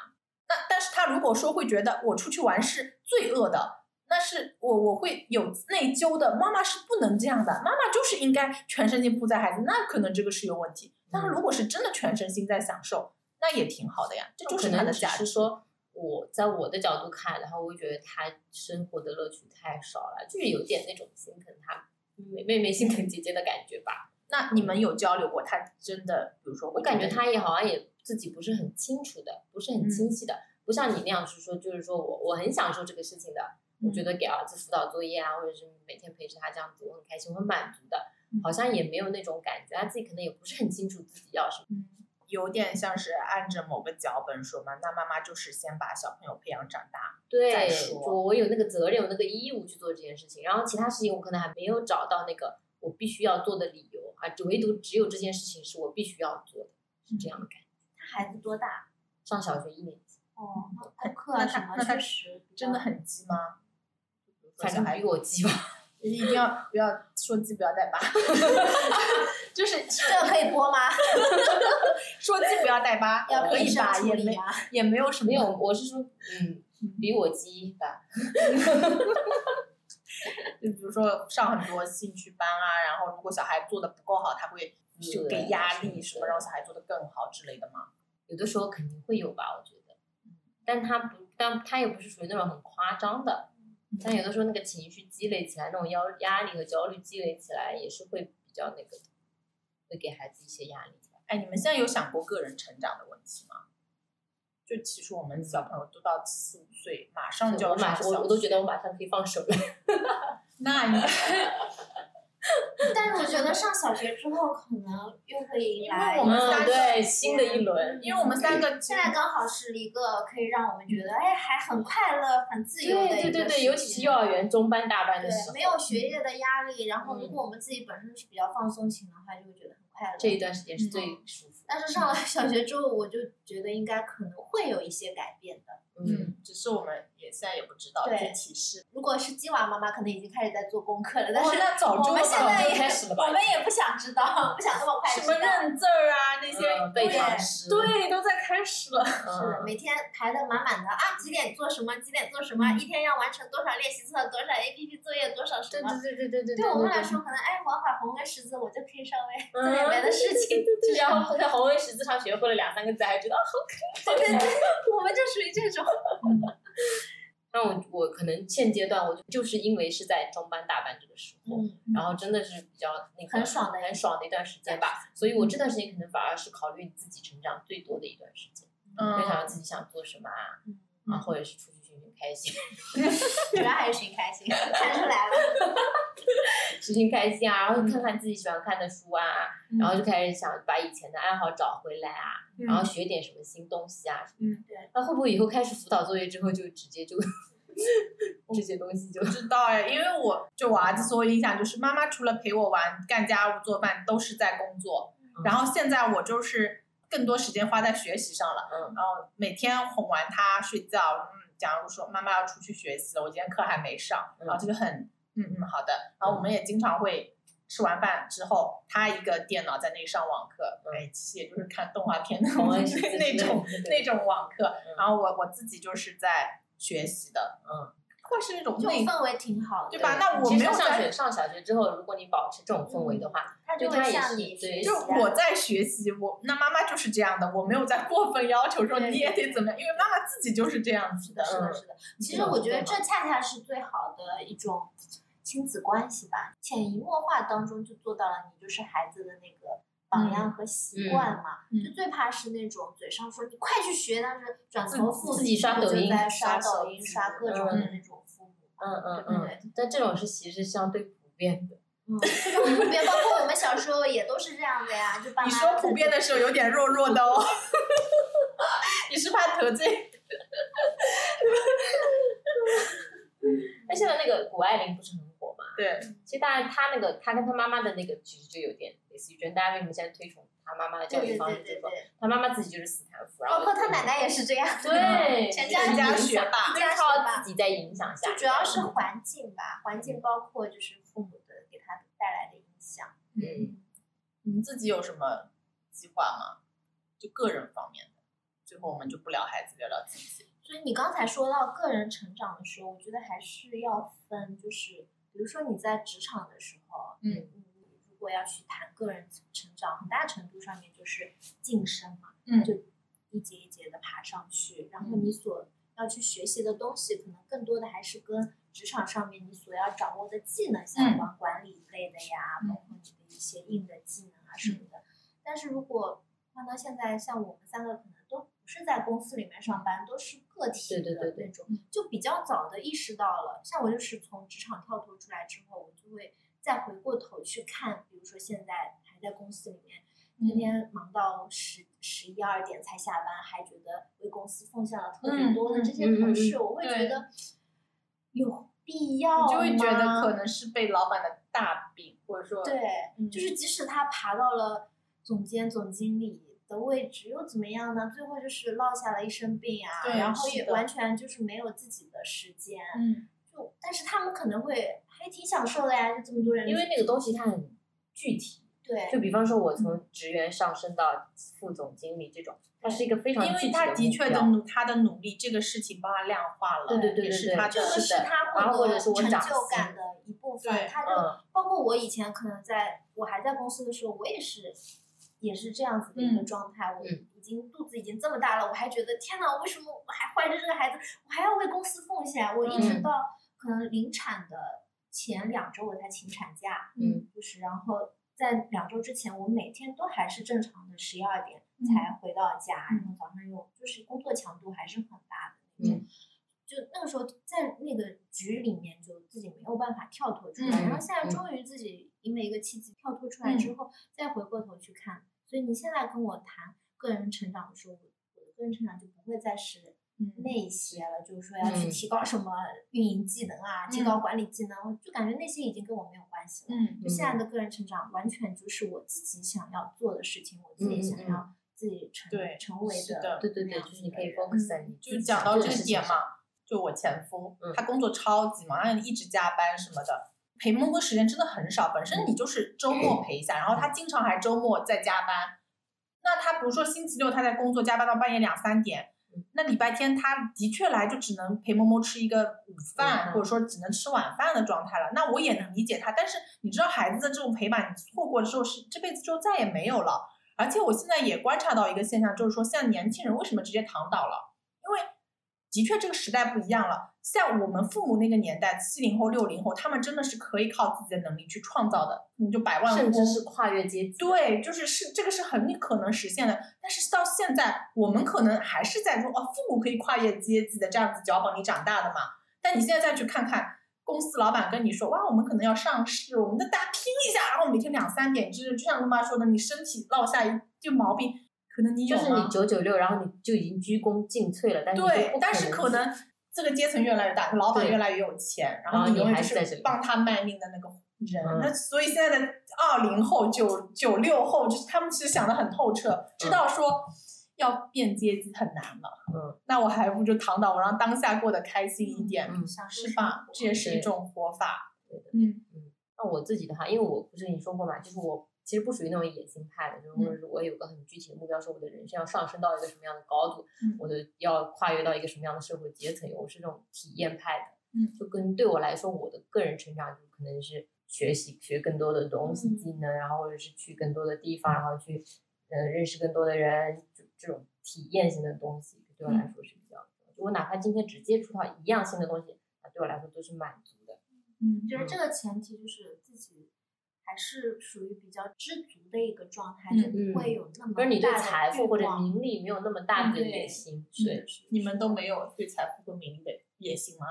那但是她如果说会觉得我出去玩是罪恶的，那是我我会有内疚的。妈妈是不能这样的，妈妈就是应该全身心扑在孩子，那可能这个是有问题。但是如果是真的全身心在享受，那也挺好的呀，这就是可能只她的价值。是说，我在我的角度看，然后我会觉得他生活的乐趣太少了，就是有点那种心疼他妹妹妹心疼姐姐的感觉吧。那你们有交流过？他真的，比如说，我感觉他也好像也自己不是很清楚的，不是很清晰的，不像你那样是说，就是说我我很享受这个事情的，我觉得给儿子辅导作业啊，或者是每天陪着他这样子，我很开心，我很满足的，好像也没有那种感觉，他自己可能也不是很清楚自己要什么。嗯，有点像是按着某个脚本说嘛。那妈妈就是先把小朋友培养长大。再对，说我我有那个责任，有那个义务去做这件事情，然后其他事情我可能还没有找到那个我必须要做的理由啊，只唯独只有这件事情是我必须要做的，是这样的感觉。他孩子多大？上小学一年级，哦，那功课啊什么确实真的很鸡吗？比如说反正比我鸡吧。一定要不要说鸡不要带疤，(laughs) 就是这个可以播吗？(laughs) 说鸡不要带疤，要可以吧？也没？也没有什么没有，我是说，嗯，比我鸡吧。(laughs) 就比如说上很多兴趣班啊，然后如果小孩做的不够好，他会就给压力什么，让小孩做的更好之类的嘛。有的时候肯定会有吧，我觉得，但他不，但他也不是属于那种很夸张的，但有的时候那个情绪积累起来，那种压压力和焦虑积累起来，也是会比较那个的，会给孩子一些压力。哎，你们现在有想过个人成长的问题吗？就其实我们小朋友都到四五岁，马上就要上小学我我都觉得我马上可以放手了。(laughs) 那你 (laughs) 但是我觉得上小学之后可能又会迎来，因为我们三个嗯，对，新的一轮。因为我们三个现在刚好是一个可以让我们觉得哎还很快乐、很自由的对对对对，一个时尤其是幼儿园中班大班的时候，对，没有学业的压力，然后如嗯果我们自己本身是比较放松型的话，就会觉得很快乐。这一段时间是最舒服的。但是上了小学之后，我就觉得应该可能会有一些改变的。嗯，嗯，只是我们也现在也不知道对具体是。如果是鸡娃妈妈，可能已经开始在做功课了，但哦，是那早就我们现在也开始了吧我们也不想知道，不想那么快什么。认字儿啊那些嗯背对唐诗，对都在开始了。是的，嗯，每天排的满满的啊，几点做什么，几点做什么，一天要完成多少练习册，多少 APP 作业，多少什么。对对对对对对。对我们来说，可能哎，玩会儿红跟十字，我就可以稍微嗯做点别的事情。对然后在红文十字上学会了两三个字，还觉得啊好可爱。对对对，我们就属于这种。(laughs) 那我我可能现阶段我就就是因为是在中班大班这个时候，嗯，然后真的是比较那个很爽的很爽的一段时间吧，所以我这段时间可能反而是考虑自己成长最多的一段时间，嗯就想自己想做什么啊，嗯啊或者是出去开心，主要还是寻开心，看出来了。寻寻开心啊，然后看看自己喜欢看的书啊，然后就开始想把以前的爱好找回来啊，然后学点什么新东西啊什么的。嗯对那会不会以后开始辅导作业之后就直接就 (laughs) 这些东西就不知道哎，因为我就我儿子所有印象就是妈妈除了陪我玩、干家务、做饭，都是在工作。然后现在我就是更多时间花在学习上了。嗯然后每天哄完他睡觉，嗯，假如说妈妈要出去学习了，我今天课还没上，嗯然后这就很嗯嗯好的。然后我们也经常会吃完饭之后，他一个电脑在那里上网课，哎，其实也就是看动画片那种我也是那种那种网课嗯。然后我我自己就是在学习的，嗯，会是那种这种氛围挺好的，对吧那我没有在上学上小学之后，如果你保持这种氛围的话，他就他也是会向你对就学习啊我在学习，我那妈妈就是这样的，我没有在过分要求说你也得怎么样，因为妈妈自己就是这样子的。是的，嗯是的。其实我觉得这恰恰是最好的一种亲子关系吧，潜移默化当中就做到了你就是孩子的那个榜样和习惯嘛。嗯就最怕是那种嘴上说你快去学，但是转头父自己刷抖音就在刷抖音、刷各种的嗯那种嗯。嗯嗯，但这种是其实相对普遍的。嗯，这种普遍，包括我们小时候也都是这样的呀，就爸妈你说普遍的时候有点弱弱的哦，(laughs) 你是怕得罪？(laughs) 那现在那个谷爱凌不是很火吗？对，其实大家他那个他跟他妈妈的那个其实就有点类似于，觉得大家为什么现在推崇他妈妈的教育方式，就是说对对对，他妈妈自己就是斯坦福，然后包括他奶奶也是这样。(laughs) 对全人家家学霸就是靠自己在影响下就，主要是环境吧，环境包括就是父母的给他带来的影响。嗯，你自己有什么计划吗？就个人方面的。最后我们就不聊孩子，聊聊自己。所以你刚才说到个人成长的时候，我觉得还是要分，就是比如说你在职场的时候，嗯果要去谈个人成长，很大程度上面就是晋升嘛，嗯。就一节一节的爬上去，然后你所要去学习的东西，可能更多的还是跟职场上面你所要掌握的技能相关，管理类的呀，嗯。包括你的一些硬的技能啊什么的。但是如果放到现在，像我们三个可能都不是在公司里面上班，都是个体的那种嗯，就比较早的意识到了。像我就是从职场跳脱出来之后，我就会再回过头去看，比如说现在还在公司里面，天天忙到十十一二点才下班，还觉得为公司奉献了特别多的这些同事，嗯我会觉得。有必要吗就会觉得可能是被老板的大饼，或者说对，嗯就。是即使他爬到了总监、总经理的位置，又怎么样呢？最后就是落下了一身病啊，对然后也完全就是没有自己的时间。嗯。就但是他们可能会还挺享受的呀，就这么多人，因为那个东西它很具体，对就比方说我从职员上升到副总经理这种，它是一个非常因具体目为他的确的努他的努力，这个事情帮他量化了，对对对也对对是他这个是他获得然后或者是我成就感的一部分对。他就嗯包括我以前可能在我还在公司的时候，我也是也是这样子的一个嗯状态。我嗯已经肚子已经这么大了，我还觉得天呐，为什么我还怀着这个孩子，我还要为公司奉献？我一直嗯到可能临产的前两周我才请产假，嗯，就是然后在两周之前，我每天都还是正常的十一二点嗯才回到家，嗯然后早上又就是工作强度还是很大的那种。嗯就那个时候在那个局里面，就自己没有办法跳脱出来，嗯然后现在嗯终于自己因为一个契机跳脱出来之后，再回过头去看。所以你现在跟我谈个人成长的时候，我我的个人成长就不会再是嗯。那些了，就是说要去嗯。提高什么运营技能啊，提高管理技能，我就感觉那些已经跟我没有关系了。嗯。就现在的个人成长，完全就是我自己想要做的事情，我自己想要自己成对成为是的对对对，就是你可以 focus 在你就讲到这个点嘛，就我前夫，嗯。他工作超级忙，然后一直加班什么的，陪摸摸时间真的很少。本身你就是周末陪一下，然后他经常还周末在加班。那他比如说星期六他在工作加班到半夜两三点嗯，那礼拜天他的确来就只能陪某某吃一个午饭，嗯或者说只能吃晚饭的状态了。那我也能理解他，但是你知道孩子的这种陪伴，你错过了之后是这辈子就再也没有了。而且我现在也观察到一个现象，就是说现在年轻人为什么直接躺倒了？因为的确这个时代不一样了。像我们父母那个年代，七零后、六零后，他们真的是可以靠自己的能力去创造的，你就百万甚至是跨越阶级。对，就是是这个是很可能实现的。但是到现在，我们可能还是在说哦，父母可以跨越阶级的这样子搅饱你长大的嘛。但你现在再去看看，公司老板跟你说哇，我们可能要上市，我们的大家拼一下，然后每天两三点，就是就像他妈说的，你身体落下一就毛病，可能你有就是你九九六，然后你就已经鞠躬尽瘁了，但是对，但是可能这个阶层越来越大，老板越来越有钱，然后你永远就还是帮他卖命的那个人。嗯那所以现在的二零后、九九六后，就是他们其实想的很透彻，知道说要变阶级很难了。嗯，那我还不如就躺倒，我让当下过得开心一点，嗯是吧？这也是一种活法。对的嗯那我自己的话，因为我不是跟你说过嘛，就是我其实不属于那种野心派的，就是或者是我有个很具体的目标，说我的人生要上升到一个什么样的高度，嗯我的要跨越到一个什么样的社会阶层，我是这种体验派的。嗯，就跟对我来说，我的个人成长就可能是学习学更多的东西、嗯技能，然后或者是去更多的地方，然后去呃认识更多的人，就这种体验型的东西，对我来说是比较。就我哪怕今天只接触到一样新的东西，那对我来说都是满足的。嗯就是这个前提就是自己还是属于比较知足的一个状态，嗯就不会有那么就是你对财富或者名利没有那么大的野心，是你们都没有对财富和名利的野心吗？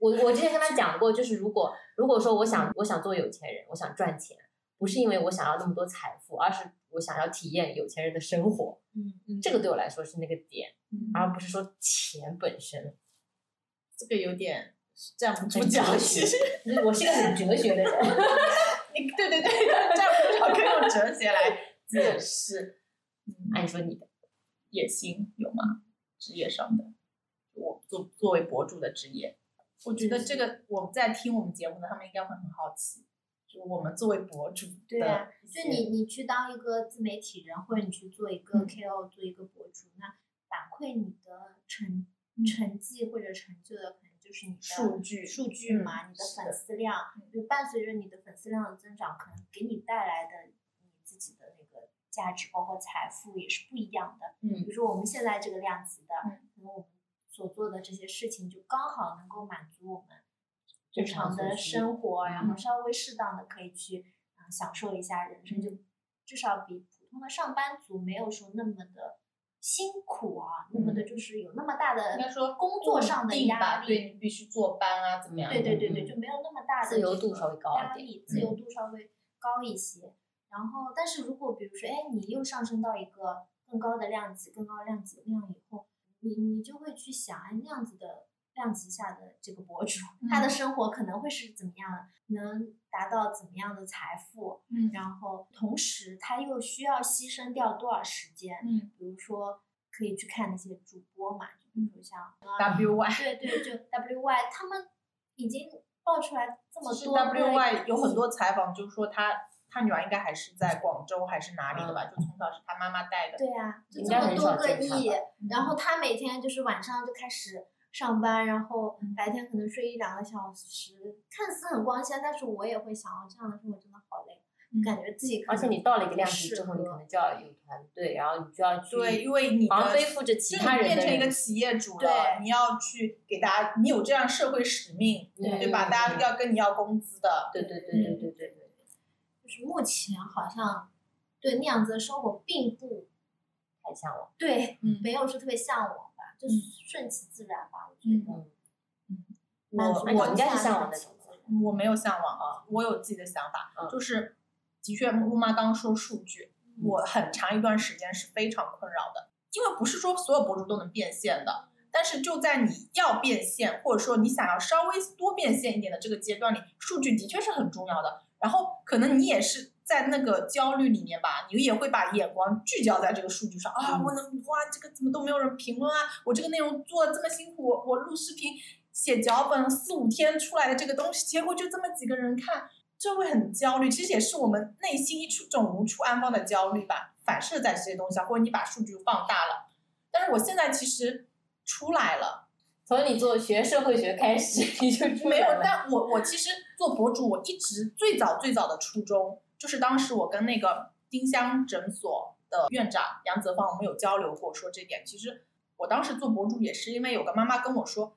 我我之前跟他讲过，就是如果如果说我想我想做有钱人，我想赚钱，不是因为我想要那么多财富，而是我想要体验有钱人的生活，嗯嗯这个对我来说是那个点，嗯而不是说钱本身。这个有点站不住很脚，其学实我是一个很哲学的人，你对对对，站不住脚可以用哲学来解释。嗯，你说你的，野心有吗？职业上的，我作作为博主的职业，我觉得这个我们在听我们节目的，他们应该会很好奇，就我们作为博主对啊就你你去当一个自媒体人，或者你去做一个嗯 KOL，、做一个博主，那反馈你的成嗯成绩或者成就的，可能就是你的数据数据嘛，嗯你的粉丝量，就伴随着你的粉丝量的增长，可能给你带来的你自己的那个价值，包括财富也是不一样的。嗯比嗯如说我们现在这个量级的，嗯可能我们所做的这些事情，就刚好能够满足我们日日常的生活，然后嗯稍微适当的可以去啊、呃享受一下人生，就至少比普通的上班族没有说那么的辛苦啊，那么的就是有那么大的应该说工作上的压力，对。你必须坐班啊，怎么样？对对对对，嗯就没有那么大的自由度稍微高一点压力，自由度稍微高一些。然后，但是如果比如说，哎，你又上升到一个更高的量级、更高的量级量以后，你你就会去想，哎，那样子的量级下的这个博主，他的嗯生活可能会是怎么样的，能达到怎么样的财富，嗯然后同时他又需要牺牲掉多少时间？嗯比如说可以去看那些主播嘛，就比如说像，W Y。对对，就 W Y 他们已经爆出来这么多 W Y 有很多采访，就是说他他女儿应该还是在广州还是哪里的吧？嗯就从小是他妈妈带的。对啊，就应该很这么多个亿，然后他每天就是晚上就开始上班，然后嗯白天可能睡一两个小时，看似很光鲜，但是我也会想，哦，这样的生活真的好累，嗯感觉自己可而且你到了一个量级之后，你可能就要有团队，然后你就要去对，因为你的好像背负着其他人的就你变成一个企业主了，对你要去给大家，你有这样社会使命，对对吧？大家要跟你要工资的。对对对对对对对，就是目前好像对那样子的生活并不太向往。对，嗯没有说特别向往吧，就是顺其自然吧，我觉嗯得。嗯，我我应该是向往那种我没有向往啊，我有自己的想法，嗯就是的确，木妈刚刚说数据，我很长一段时间是非常困扰的，因为不是说所有博主都能变现的，但是就在你要变现，或者说你想要稍微多变现一点的这个阶段里，数据的确是很重要的。然后可能你也是在那个焦虑里面吧，你也会把眼光聚焦在这个数据上啊，我能哇，这个怎么都没有人评论啊，我这个内容做的这么辛苦，我录视频写脚本四五天出来的这个东西，结果就这么几个人看，这会很焦虑。其实也是我们内心一处这种无处安放的焦虑吧，反射在这些东西上，或者你把数据放大了。但是我现在其实出来了。从你做学社会学开始，(laughs) 你就出没有但我我其实做博主，我一直最早最早的初衷就是当时我跟那个丁香诊所的院长杨泽芳，我们有交流过，说这点。其实我当时做博主也是因为有个妈妈跟我说，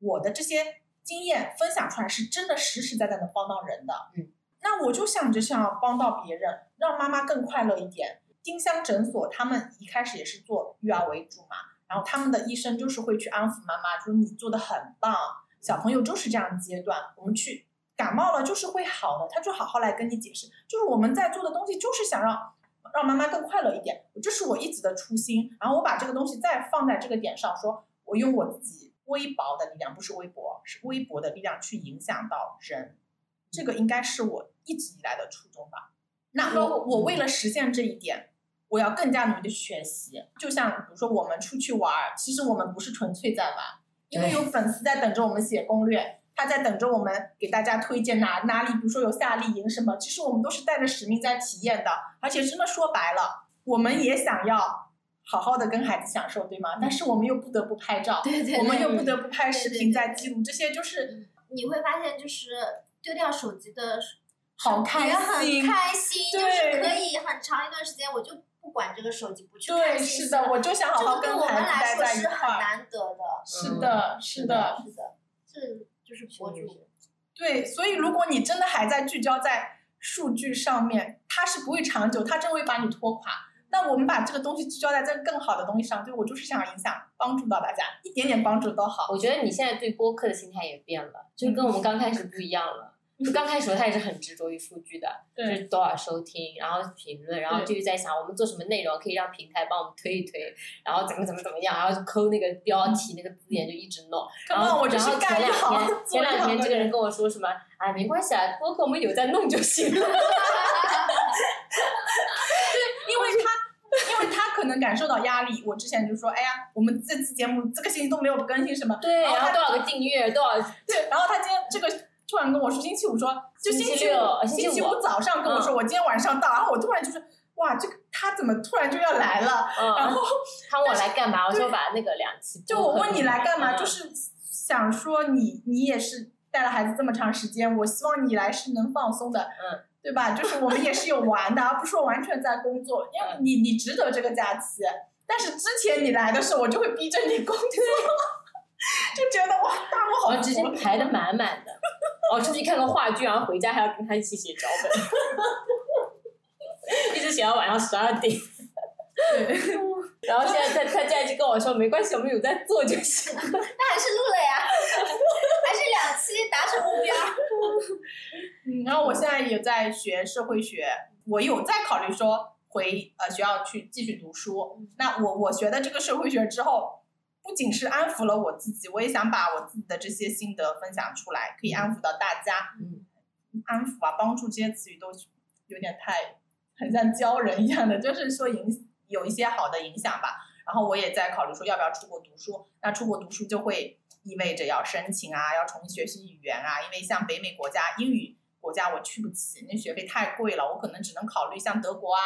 我的这些经验分享出来是真的实实在在能帮到人的。嗯，那我就想着想要帮到别人，让妈妈更快乐一点。丁香诊所他们一开始也是做育儿为主嘛，然后他们的医生就是会去安抚妈妈，说你做的很棒，小朋友就是这样的阶段，我们去感冒了就是会好的，他就好好来跟你解释，就是我们在做的东西就是想让让妈妈更快乐一点，这是我一直的初心。然后我把这个东西再放在这个点上，说我用我自己微薄的力量，不是微博，是微薄的力量去影响到人，这个应该是我一直以来的初衷吧。那我我为了实现这一点，我要更加努力的学习。就像比如说我们出去玩儿，其实我们不是纯粹在玩，因为有粉丝在等着我们写攻略，他在等着我们给大家推荐哪哪里，比如说有夏令营什么，其实我们都是带着使命在体验的。而且真的说白了，我们也想要好好的跟孩子享受，对吗？但是我们又不得不拍照，对对我们又不得不拍视频对对对在记录，这些就是你会发现，就是丢掉手机的好开心。很心开心，就对是可以很长一段时间我就不管这个手机，不去看对，信息是的，我就想好好跟对我们孩子待来说是很在一块儿。难得的。是的，嗯是的，是的，这就是博主。是是。对，所以如果你真的还在聚焦在数据上面，它是不会长久，它真会把你拖垮。那我们把这个东西聚焦在这个更好的东西上，对我就是想影响、帮助到大家，一点点帮助都好。我觉得你现在对播客的心态也变了，就跟我们刚开始不一样了。(laughs) 就刚开始他也是很执着于数据的，就是，多少收听，然后评论，然后就是在想我们做什么内容可以让平台帮我们推一推，然后怎么怎么怎么样，然后就抠那个标题、那个字眼就一直弄。然后我就是然后前两干一行天前两天这个人跟我说什么，哎，没关系啊，播客我们有在弄就行了。(laughs) 因为他，因为他可能感受到压力。我之前就说，哎呀，我们这期节目这个星期都没有更新什么，对，然后多少个订阅，多少对，然后他今天这个突然跟我说，星期五说，就星期六呃星期五。早上跟我说，我今天晚上到，然后我突然就是，哇，这个他怎么突然就要来了？然嗯，后他问我来干嘛？我说把那个两期就我问你来干嘛，嗯。就是想说你你也是带了孩子这么长时间，我希望你来是能放松的，嗯，对吧？就是我们也是有玩的，而不是说完全在工作，因为你你值得这个假期。但是之前你来的时候，我就会逼着你工作，(laughs) 就觉得哇，大陆好我直接排的满满的，我出去看个话剧，然后回家还要跟他一起写脚本，(laughs) 一直写到晚上十二点。对。然后现在他他现在就跟我说没关系，我们有在做就行了。那还是录了呀，还是两期达成目标。嗯，然后我现在也在学社会学，我有在考虑说回呃学校去继续读书。那我我学的这个社会学之后，不仅是安抚了我自己，我也想把我自己的这些心得分享出来，可以安抚到大家。嗯，安抚啊，帮助这些词语都有点太很像教人一样的，就是说影有一些好的影响吧。然后我也在考虑说要不要出国读书。那出国读书就会意味着要申请啊，要重新学习语言啊，因为像北美国家英语国家我去不起，那学费太贵了，我可能只能考虑像德国啊、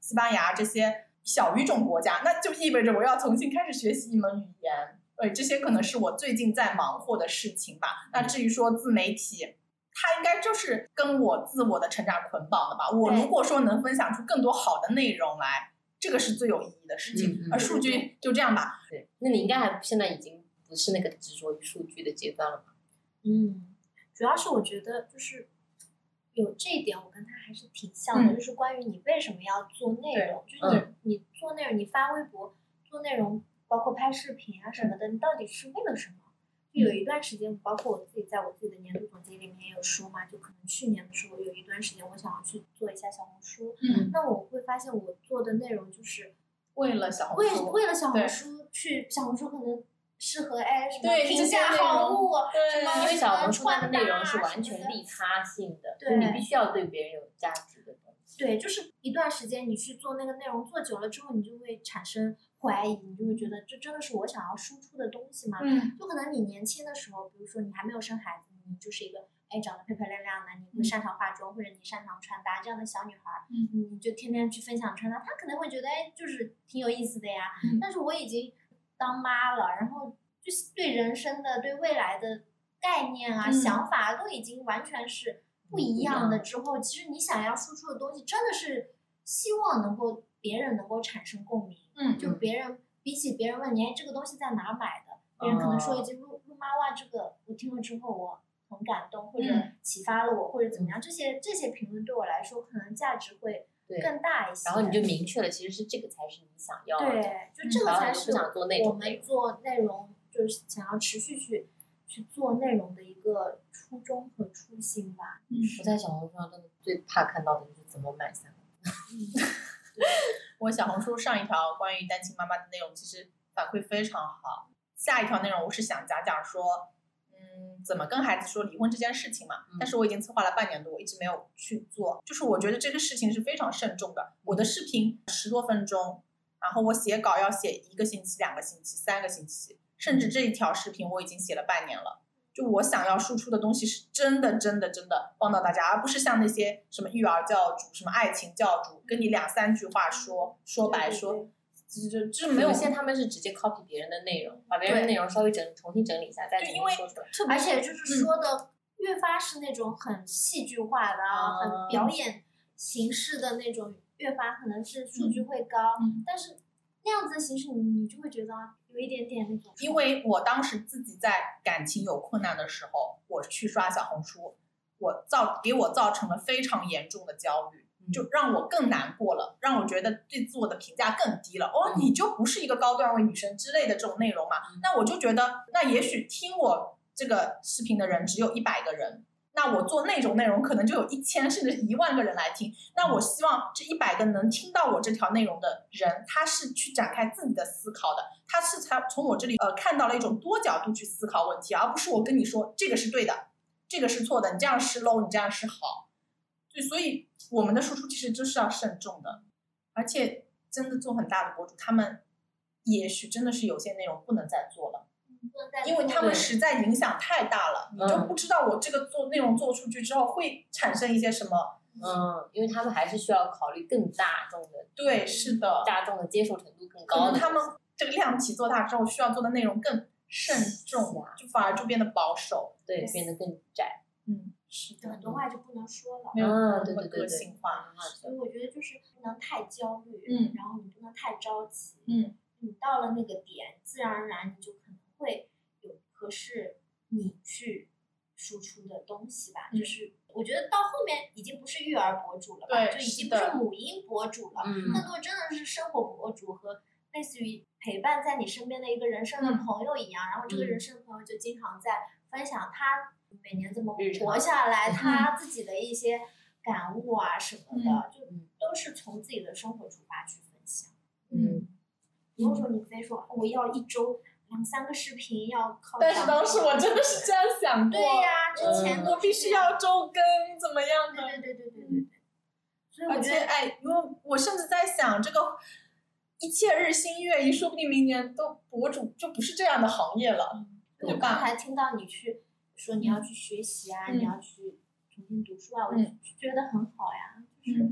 西班牙这些小语种国家，那就意味着我要重新开始学习一门语言。对，这些可能是我最近在忙活的事情吧。那至于说自媒体，它应该就是跟我自我的成长捆绑的吧。我如果说能分享出更多好的内容来，这个是最有意义的事情。嗯嗯而数据就这样吧，对，那你应该还现在已经不是那个执着于数据的阶段了吧？嗯，主要是我觉得就是有这一点，我跟他还是挺像的，嗯。就是关于你为什么要做内容，就是你你做内容，你发微博做内容，包括拍视频啊什么的，你到底是为了什么？就有一段时间，包括我自己在我自己的年度总结里面也有说嘛，就可能去年的时候有一段时间，我想要去做一下小红书，嗯，那我会发现我做的内容就是为了小红为书，为了小红书去小红书可能适合哎什么对评价好物，对什么因为小红书它的内容是完全利他性的，对就你必须要对别人有价值的东西。对，就是一段时间你去做那个内容，做久了之后，你就会产生怀疑，你就会觉得这真的是我想要输出的东西吗？嗯就可能你年轻的时候，比如说你还没有生孩子，你就是一个哎长得漂漂亮亮的，你会嗯擅长化妆、或者你擅长穿搭这样的小女孩儿，嗯你就天天去分享穿搭，她可能会觉得哎就是挺有意思的呀。嗯但是我已经当妈了，然后就是对人生的、对未来的概念啊、嗯。想法都已经完全是不一样。的之后，其实你想要输出的东西真的是希望能够别人能够产生共鸣。嗯就别人比起别人问你，哎，这个东西在哪买的？别人可能说一句“陆陆妈哇”，这个我听了之后我很感动，或者嗯。启发了我，或者怎么样，这些这些评论对我来说可能价值会对更大一些。然后你就明确了，其实是这个才是你想要的。对，就这个才是想做那我种内容们做内容就是想要持续去去做内容的一个初衷和初心吧。嗯我在小红书上真的最怕看到的就是怎么买三文我小红书上一条关于单亲妈妈的内容，其实反馈非常好。下一条内容我是想讲讲说，嗯，怎么跟孩子说离婚这件事情嘛。嗯但是我已经策划了半年多，我一直没有去做。就是我觉得这个事情是非常慎重的。我的视频十多分钟，然后我写稿要写一个星期、两个星期、三个星期，甚至这一条视频我已经写了半年了。就我想要输出的东西是真的、真的、真的帮到大家，而不是像那些什么育儿教主、什么爱情教主，跟你两三句话说说白说，这这这没有现在他们是直接 copy 别人的内容，把别人的内容稍微整重新整理一下，再重对因为新说出来。而且就是说的越发是那种很戏剧化的啊，嗯很表演形式的那种，越发可能是数据会高，嗯但是那样子的形式你你就会觉得啊有一点点那种，因为我当时自己在感情有困难的时候，我去刷小红书，我造给我造成了非常严重的焦虑，嗯就让我更难过了，让我觉得对自我的评价更低了。哦，嗯你就不是一个高段位女生之类的这种内容嘛？那我就觉得，那也许听我这个视频的人只有一百个人。那我做那种内容，可能就有一千甚至一万个人来听。那我希望这一百个能听到我这条内容的人，他是去展开自己的思考的，他是才从我这里呃看到了一种多角度去思考问题，而不是我跟你说这个是对的，这个是错的，你这样是 low，你这样是好。对，所以我们的输出其实就是要慎重的，而且真的做很大的博主，他们也许真的是有些内容不能再做了。因为他们实在影响太大了，你就嗯不知道我这个做内容做出去之后会产生一些什么。嗯，因为他们还是需要考虑更大众的，对，是的，大众的接受程度更高可。能他们这个量体做大之后，需要做的内容更慎重，就反而就变得保守。对变得更窄。嗯，是的很，多话就不能说了。没有嗯那么个对对对对性化。所以我觉得就是不能太焦虑，嗯然后你不能太着急，嗯，你到了那个点，自然而然你就可能会有合适你去输出的东西吧。嗯就是我觉得到后面已经不是育儿博主了吧，对就已经不是母婴博主了，嗯更多真的是生活博主和类似于陪伴在你身边的一个人生的嗯朋友一样。然后这个嗯人生的朋友就经常在分享他每年怎么活下来，嗯他自己的一些感悟啊什么的，嗯就嗯都是从自己的生活出发去分享。嗯，不用说你非说我要一周两三个视频要靠但是当时我真的是这样想过，对呀、之前嗯都我必须要周更，怎么样的？对对对对对对对。所以我而觉得，且哎，因为我甚至在想，这个一切日新月异，说不定明年都博主就不是这样的行业了。我对吧刚才听到你去说你要去学习啊，嗯你要去重新读书啊，我嗯就觉得很好呀。就是，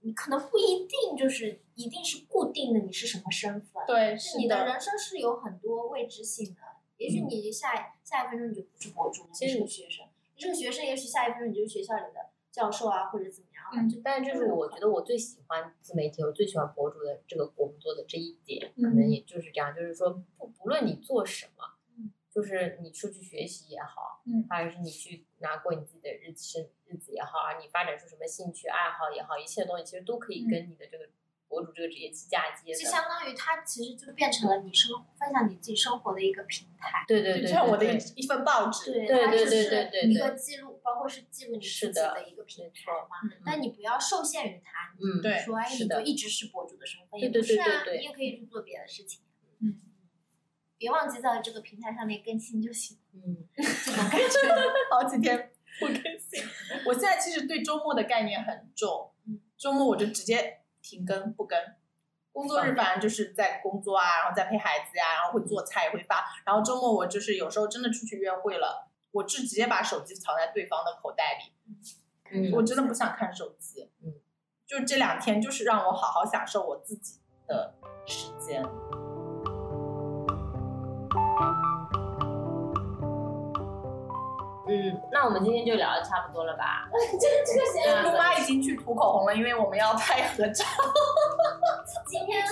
你可能不一定就是一定是固定的，你是什么身份？对，是你的人生是有很多未知性的，也许你下下一分钟你就不是博主了，你其实是个学生，你是个学生，也许下一分钟你就是学校里的教授啊，或者怎么样啊。嗯就但是就是我觉得我最喜欢自媒体，我最喜欢博主的这个工作的这一点，可嗯能也就是这样，就是说不不论你做什么嗯，就是你出去学习也好，嗯还是你去拿过你自己的日子生日子也好，啊，你发展出什么兴趣爱好也好，一切东西其实都可以嗯跟你的这个博主这个职业去嫁接的。就相当于它其实就变成了你生分享你自己生活的一个平台。对对对，就像我的一一份报纸。对，对对它就是对对对一个记录，包括是记录你自己的一个平台嘛。嗯但你不要受限于它，嗯对说哎，你就一直是博主的身份，对对也不是啊，对对对你也可以去做别的事情。嗯，别忘记在这个平台上面更新就行，嗯，这种感觉。好几天 (laughs) 不更新。我现在其实对周末的概念很重嗯，周末我就直接停更不更。工作日反正就是在工作啊，然后再陪孩子呀、然后会做菜会发。然后周末我就是有时候真的出去约会了，我就直接把手机藏在对方的口袋里，嗯我真的不想看手机。嗯，就这两天就是让我好好享受我自己的时间。嗯，那我们今天就聊的差不多了吧？(laughs) 这个这个这样子陆妈已经去涂口红了，因为我们要拍合照。(laughs) 今天很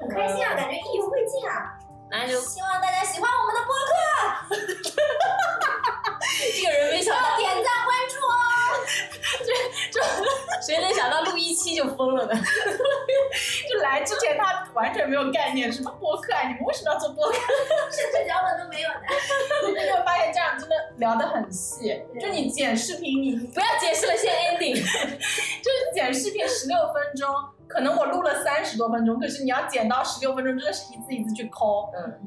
很开心啊，感觉意犹未尽啊！那就希望大家喜欢我们的播客，(laughs) 这个人没想点赞关注哦。(laughs) 谁能想到录一期就疯了呢？(laughs) 就来之前他完全没有概念，什么播客啊？你们为什么要做播客？甚至脚本都没有的。你有没有发现这样真的聊得很细？就你剪视频，你不要解释了，先 ending。(laughs) 就是剪视频十六分钟，可能我录了三十多分钟，可是你要剪到十六分钟，真的是一字一字去抠。嗯，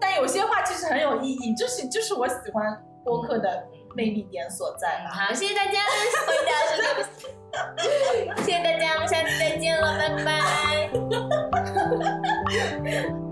但有些话其实很有意义，就是就是我喜欢播客的魅力点所在吧。好谢谢大家谢谢大家谢谢大家我们下次再见了拜拜。(laughs)